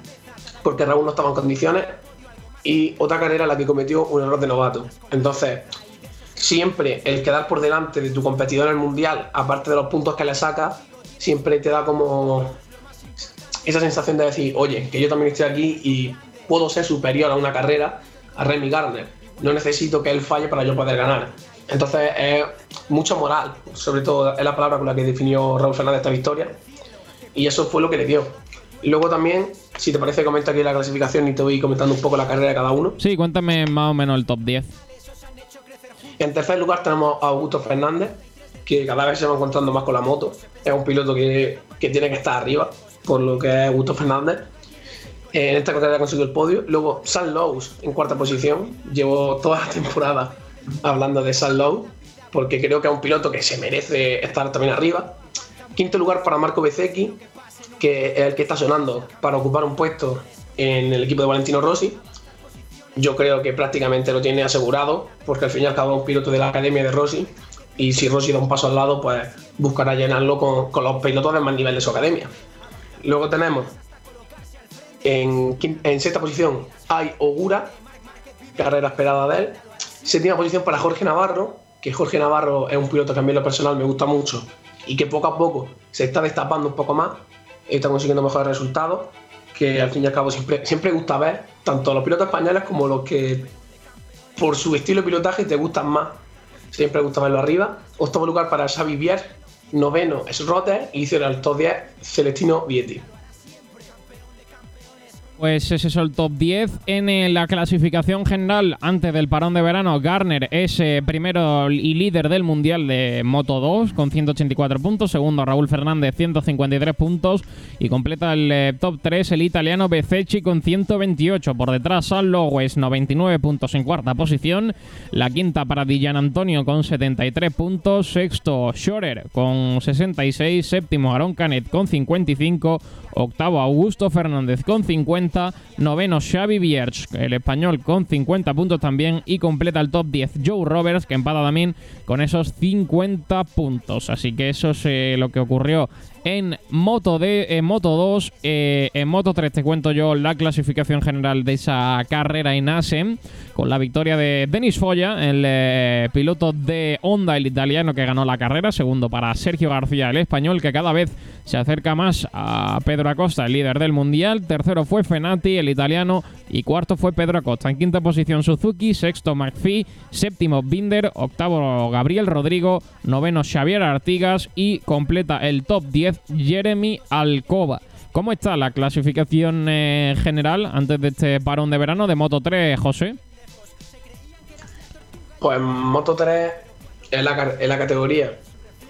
porque Raúl no estaba en condiciones y otra carrera en la que cometió un error de novato. Entonces, siempre el quedar por delante de tu competidor en el mundial, aparte de los puntos que le sacas, siempre te da como esa sensación de decir, oye, que yo también estoy aquí y puedo ser superior a una carrera a Remy Gardner. No necesito que él falle para yo poder ganar. Entonces es mucho moral, sobre todo es la palabra con la que definió Raúl Fernández esta victoria. Y eso fue lo que le dio. Luego también, si te parece, comenta aquí la clasificación y te voy comentando un poco la carrera de cada uno. Sí, cuéntame más o menos el top 10. En tercer lugar tenemos a Augusto Fernández, que cada vez se va encontrando más con la moto. Es un piloto que, tiene que estar arriba, por lo que es Augusto Fernández. En esta carrera ha conseguido el podio. Luego, San Lowe's en cuarta posición. Llevo toda la temporada hablando de San Lowe, porque creo que es un piloto que se merece estar también arriba. Quinto lugar para Marco Bezzecchi, que es el que está sonando para ocupar un puesto en el equipo de Valentino Rossi yo creo que prácticamente lo tiene asegurado, porque al fin y al cabo es un piloto de la academia de Rossi, y si Rossi da un paso al lado, pues buscará llenarlo con, los pilotos de más nivel de su academia. Luego tenemos en, en sexta posición hay Ogura, carrera esperada de él. Séptima posición para Jorge Navarro, que Jorge Navarro es un piloto que a mí en lo personal me gusta mucho y que poco a poco se está destapando un poco más, está consiguiendo mejores resultados que al fin y al cabo siempre, siempre gusta ver, tanto los pilotos españoles como los que por su estilo de pilotaje te gustan más. Siempre gusta verlo arriba. Octavo lugar para Xavi Bier, noveno es Rotter y hicieron el top 10 Celestino Vietti. Pues ese es el top 10. En eh, la clasificación general, antes del parón de verano, Garner es eh, primero y líder del Mundial de Moto 2 con 184 puntos. Segundo, Raúl Fernández, 153 puntos. Y completa el eh, top 3 el italiano Bezzecchi con 128. Por detrás, San Lowes, 99 puntos en cuarta posición. La quinta para Dillan Antonio con 73 puntos. Sexto, Schorer con 66. Séptimo, Aaron Canet con 55. Octavo, Augusto Fernández con 50 noveno Xavi Bierch, el español con 50 puntos también y completa el top 10 Joe Roberts que empata también con esos 50 puntos. Así que eso es eh, lo que ocurrió en Moto, de, Moto 2. Eh, en Moto 3 te cuento yo la clasificación general de esa carrera en Asen, con la victoria de Denis Foya, el eh, piloto de Honda, el italiano que ganó la carrera. Segundo para Sergio García, el español, que cada vez se acerca más a Pedro Acosta, el líder del mundial. Tercero fue Fenati, el italiano. Y cuarto fue Pedro Acosta. En quinta posición Suzuki, sexto McPhee, séptimo Binder, octavo Gabriel Rodrigo, noveno Xavier Artigas y completa el top 10 Jeremy Alcoba. ¿Cómo está la clasificación eh, general antes de este parón de verano de Moto 3, José? Pues Moto 3 es la, categoría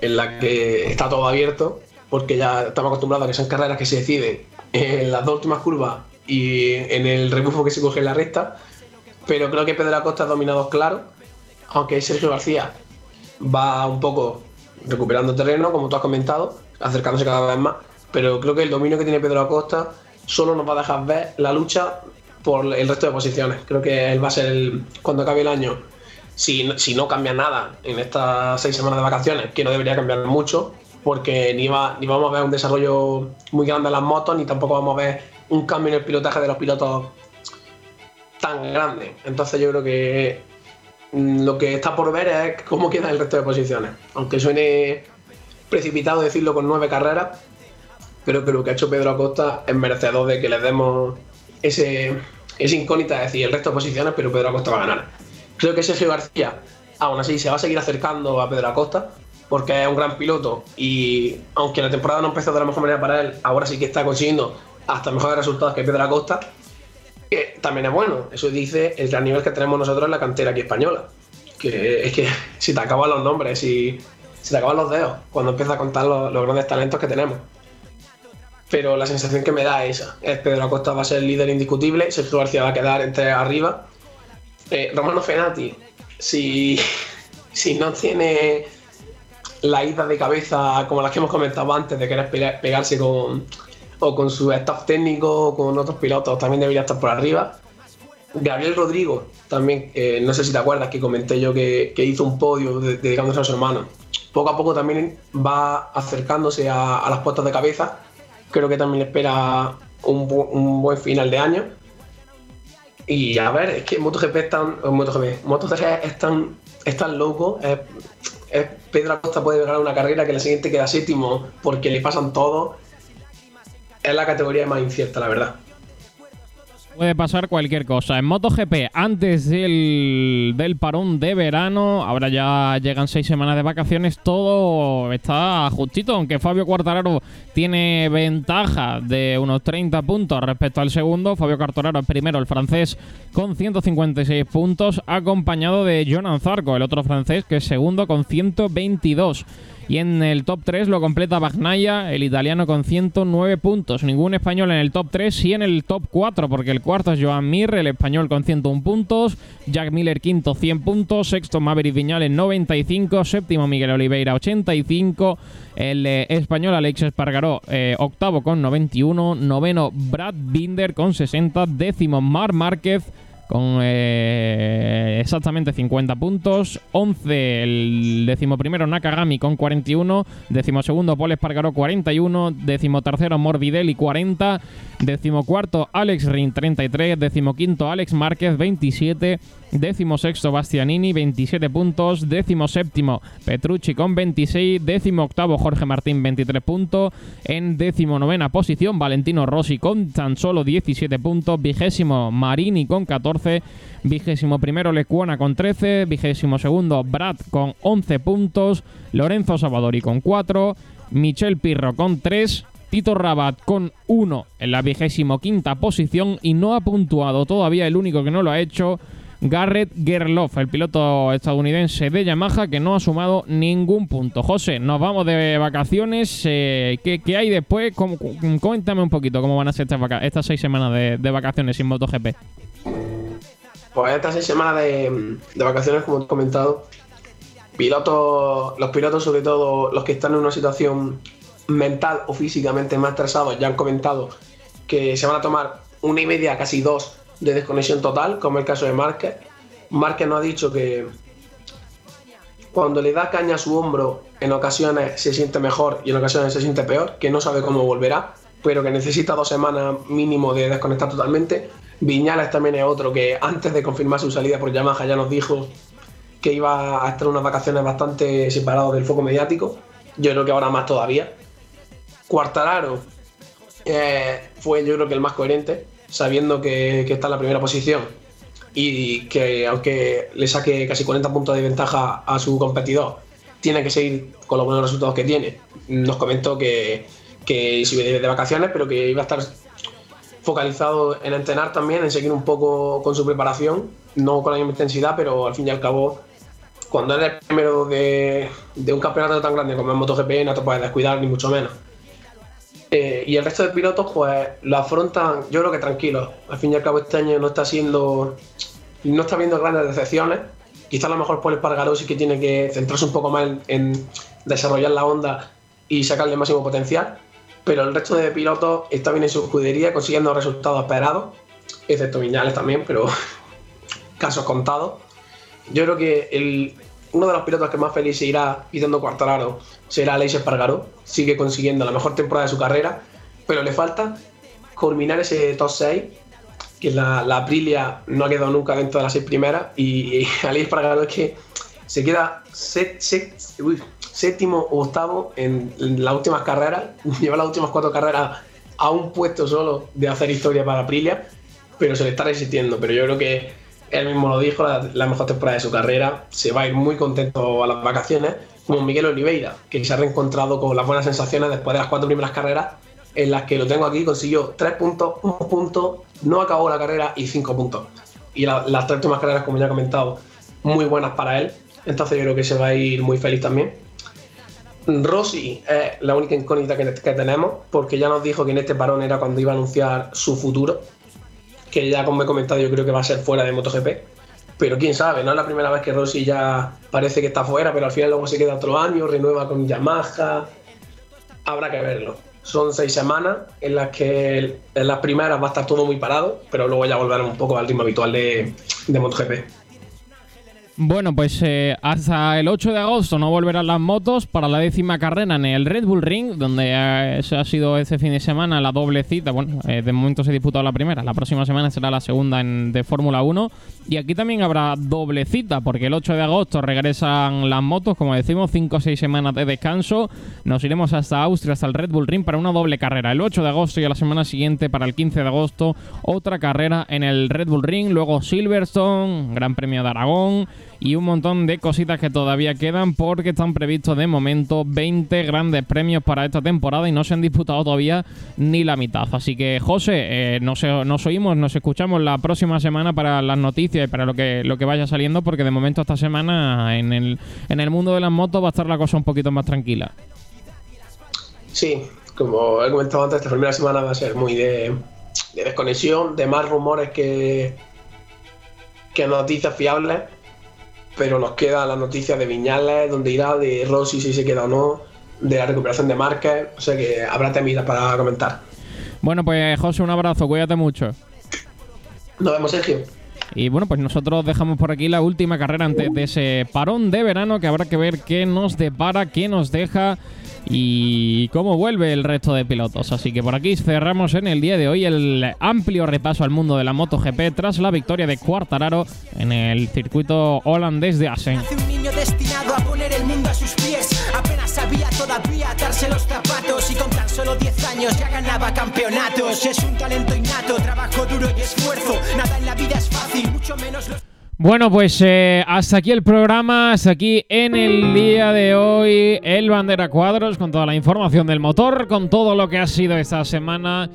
en la que está todo abierto, porque ya estamos acostumbrados a que son carreras que se deciden en las dos últimas curvas y en el rebufo que se coge en la recta. Pero creo que Pedro Acosta ha dominado claro, aunque Sergio García va un poco recuperando terreno, como tú has comentado, acercándose cada vez más. Pero creo que el dominio que tiene Pedro Acosta solo nos va a dejar ver la lucha por el resto de posiciones. Creo que él va a ser el, cuando acabe el año, si, si no cambia nada en estas seis semanas de vacaciones, que no debería cambiar mucho, porque ni, va, ni vamos a ver un desarrollo muy grande en las motos, ni tampoco vamos a ver un cambio en el pilotaje de los pilotos tan grande. Entonces yo creo que lo que está por ver es cómo queda el resto de posiciones. Aunque suene precipitado decirlo con nueve carreras, creo que lo que ha hecho Pedro Acosta es merecedor de que le demos ese, esa incógnita, es decir, el resto de posiciones, pero Pedro Acosta va a ganar. Creo que Sergio García, aún así, se va a seguir acercando a Pedro Acosta, porque es un gran piloto y aunque la temporada no empezó de la mejor manera para él, ahora sí que está consiguiendo hasta mejores resultados que Pedro Acosta, que también es bueno. Eso dice el gran nivel que tenemos nosotros en la cantera aquí española. Que es que si te acaban los nombres, si, si te acaban los dedos, cuando empiezas a contar los, los grandes talentos que tenemos pero la sensación que me da es esa. Es Pedro Acosta va a ser el líder indiscutible, Sergio García va a quedar entre arriba. Eh, Romano Fenati, si, si no tiene la ida de cabeza como las que hemos comentado antes de querer pegarse con o con su staff técnico o con otros pilotos, también debería estar por arriba. Gabriel Rodrigo, también, eh, no sé si te acuerdas que comenté yo que, hizo un podio dedicándose a su hermano. Poco a poco también va acercándose a, las puertas de cabeza creo que también espera un, buen final de año. Y a ver, es que MotoGP es tan. MotoGP, MotoGP es tan, es tan. Es, Pedro Acosta puede ganar una carrera que la siguiente queda séptimo porque le pasan todo. Es la categoría más incierta, la verdad puede pasar cualquier cosa. En MotoGP, antes del, del, parón de verano, ahora ya llegan seis semanas de vacaciones, todo está justito, aunque Fabio Quartararo tiene ventaja de unos 30 puntos respecto al segundo. Fabio Quartararo es primero, el francés, con 156 puntos, acompañado de Jonan Zarco, el otro francés, que es segundo con 122. Y en el top 3 lo completa Bagnaya, el italiano con 109 puntos. Ningún español en el top 3, sí en el top 4, porque el cuarto es Joan Mir, el español con 101 puntos. Jack Miller quinto 100 puntos. Sexto Maverick Viñales 95. Séptimo Miguel Oliveira 85. El eh, español Alex Espargaró eh, octavo con 91. Noveno Brad Binder con 60. Décimo Mar Márquez con eh, exactamente 50 puntos. 11 el decimoprimero Nakagami con 41. Decimosegundo Paul Espargaró 41. Decimotercero Morbidelli 40. Decimocuarto Alex Rin 33. Decimoquinto Alex Márquez 27. Décimo sexto Bastianini, 27 puntos. Décimo séptimo Petrucci con 26. Décimo octavo Jorge Martín, 23 puntos. En décimo novena posición Valentino Rossi con tan solo 17 puntos. Vigésimo Marini con 14. Vigésimo primero Lecuona con 13. Vigésimo segundo Brad con 11 puntos. Lorenzo Savadori con 4. Michel Pirro con 3. Tito Rabat con 1 en la vigésimo quinta posición y no ha puntuado todavía el único que no lo ha hecho Garrett Gerloff, el piloto estadounidense de Yamaha, que no ha sumado ningún punto. José, nos vamos de vacaciones. Eh, ¿qué, hay después? Cuéntame un poquito cómo van a ser estas, seis semanas de, vacaciones sin MotoGP. Pues estas seis semanas de, vacaciones, como he comentado, pilotos, los pilotos, sobre todo los que están en una situación mental o físicamente más estresados, ya han comentado que se van a tomar una y media, casi dos de desconexión total, como el caso de Márquez. Márquez nos ha dicho que cuando le da caña a su hombro, en ocasiones se siente mejor y en ocasiones se siente peor, que no sabe cómo volverá, pero que necesita dos semanas mínimo de desconectar totalmente. Viñales también es otro que antes de confirmar su salida por Yamaha ya nos dijo que iba a estar unas vacaciones bastante separado del foco mediático. Yo creo que ahora más todavía. Cuartararo eh, fue yo creo que el más coherente sabiendo que, está en la primera posición y que aunque le saque casi 40 puntos de ventaja a su competidor, tiene que seguir con los buenos resultados que tiene. Nos comentó que, que si de, de vacaciones, pero que iba a estar focalizado en entrenar también, en seguir un poco con su preparación, no con la misma intensidad, pero al fin y al cabo, cuando eres primero de, de un campeonato tan grande como el MotoGP, no te puedes descuidar, ni mucho menos. Eh, y el resto de pilotos, pues lo afrontan, yo creo que tranquilos. Al fin y al cabo, este año no está siendo. No está viendo grandes decepciones. Quizás a lo mejor por el Pargaró sí que tiene que centrarse un poco más en, desarrollar la onda y sacarle el máximo potencial. Pero el resto de pilotos está bien en su escudería, consiguiendo resultados esperados, excepto Viñales también, pero casos contados. Yo creo que el, uno de los pilotos que más feliz se irá pidiendo Cuartararo será Aleix Espargaró. Sigue consiguiendo la mejor temporada de su carrera, pero le falta culminar ese top 6, que la, la Aprilia no ha quedado nunca dentro de las seis primeras, y, y Aleix Espargaró es que se queda séptimo o octavo en, las últimas carreras, lleva las últimas cuatro carreras a un puesto solo de hacer historia para Aprilia, pero se le está resistiendo. Pero yo creo que él mismo lo dijo, la, mejor temporada de su carrera, se va a ir muy contento a las vacaciones, como Miguel Oliveira, que se ha reencontrado con las buenas sensaciones después de las cuatro primeras carreras, en las que lo tengo aquí, consiguió tres puntos, un punto, no acabó la carrera y cinco puntos. Y las tres últimas carreras, como ya he comentado, muy buenas para él. Entonces yo creo que se va a ir muy feliz también. Rossi es la única incógnita que, tenemos, porque ya nos dijo que en este parón era cuando iba a anunciar su futuro, que ya como he comentado yo creo que va a ser fuera de MotoGP. Pero quién sabe, no es la primera vez que Rossi ya parece que está fuera, pero al final luego se queda otro año, renueva con Yamaha. Habrá que verlo. Son seis semanas en las que en las primeras va a estar todo muy parado, pero luego ya volverá un poco al ritmo habitual de, de MotoGP. Bueno, pues eh, hasta el 8 de agosto no volverán las motos para la décima carrera en el Red Bull Ring, donde eh, ha sido este fin de semana la doble cita. Bueno, eh, de momento se ha disputado la primera, la próxima semana será la segunda en, de Fórmula 1. Y aquí también habrá doble cita, porque el 8 de agosto regresan las motos, como decimos, 5 o 6 semanas de descanso. Nos iremos hasta Austria, hasta el Red Bull Ring para una doble carrera. El 8 de agosto y a la semana siguiente, para el 15 de agosto, otra carrera en el Red Bull Ring. Luego Silverstone, Gran Premio de Aragón y un montón de cositas que todavía quedan porque están previstos de momento 20 grandes premios para esta temporada y no se han disputado todavía ni la mitad. Así que José, eh, nos, nos, oímos, nos escuchamos la próxima semana para las noticias y para lo que, lo que vaya saliendo porque de momento esta semana en el, en el mundo de las motos va a estar la cosa un poquito más tranquila. Sí, como he comentado antes, esta primera semana va a ser muy de, de desconexión, de más rumores que, que noticias fiables pero nos queda la noticia de Viñales, donde irá, de Rossi si se queda o no, de la recuperación de Márquez, o sea que habrá temidas para comentar. Bueno, pues José, un abrazo, cuídate mucho. Nos vemos, Sergio. Y bueno, pues nosotros dejamos por aquí la última carrera antes de ese parón de verano que habrá que ver qué nos depara, qué nos deja y cómo vuelve el resto de pilotos. Así que por aquí cerramos en el día de hoy el amplio repaso al mundo de la MotoGP tras la victoria de Quartararo en el circuito holandés de Assen. un niño destinado a poner el mundo a sus pies. Apenas sabía todavía atarse los zapatos y con tan solo 10 años ya ganaba campeonatos. Es un talento innato, trabajo duro y esfuerzo. Nada en la vida es fácil, mucho menos los... Bueno, pues eh, hasta aquí el programa, hasta aquí en el día de hoy el Bandera Cuadros con toda la información del motor, con todo lo que ha sido esta semana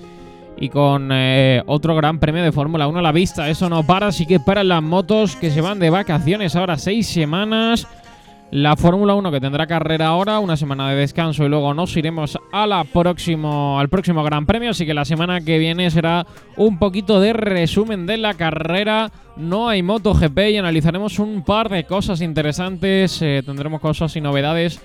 y con eh, otro gran premio de Fórmula 1 a la vista. Eso no para, así que para las motos que se van de vacaciones ahora seis semanas. La Fórmula 1 que tendrá carrera ahora, una semana de descanso y luego nos iremos próximo, al próximo Gran Premio. Así que la semana que viene será un poquito de resumen de la carrera. No hay MotoGP y analizaremos un par de cosas interesantes. Eh, tendremos cosas y novedades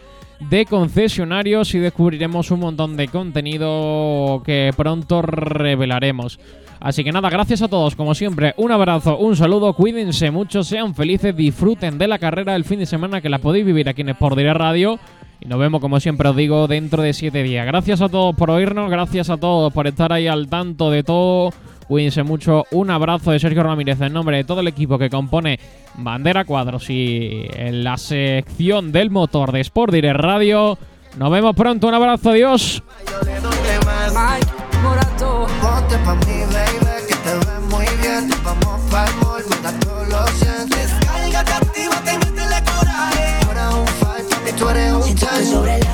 de concesionarios y descubriremos un montón de contenido que pronto revelaremos. Así que nada, gracias a todos, como siempre, un abrazo, un saludo, cuídense mucho, sean felices, disfruten de la carrera el fin de semana que la podéis vivir aquí en Sport Direct Radio. Y nos vemos, como siempre os digo, dentro de siete días. Gracias a todos por oírnos, gracias a todos por estar ahí al tanto de todo. Cuídense mucho. Un abrazo de Sergio Ramírez en nombre de todo el equipo que compone Bandera Cuadros y la sección del motor de Sport Direct Radio. Nos vemos pronto. Un abrazo. Adiós. Vamos pa'l mall, manda todos los cien. Descárgate, actívate y métele coraje. Tú eres un fight, tú eres un Siento que sobre el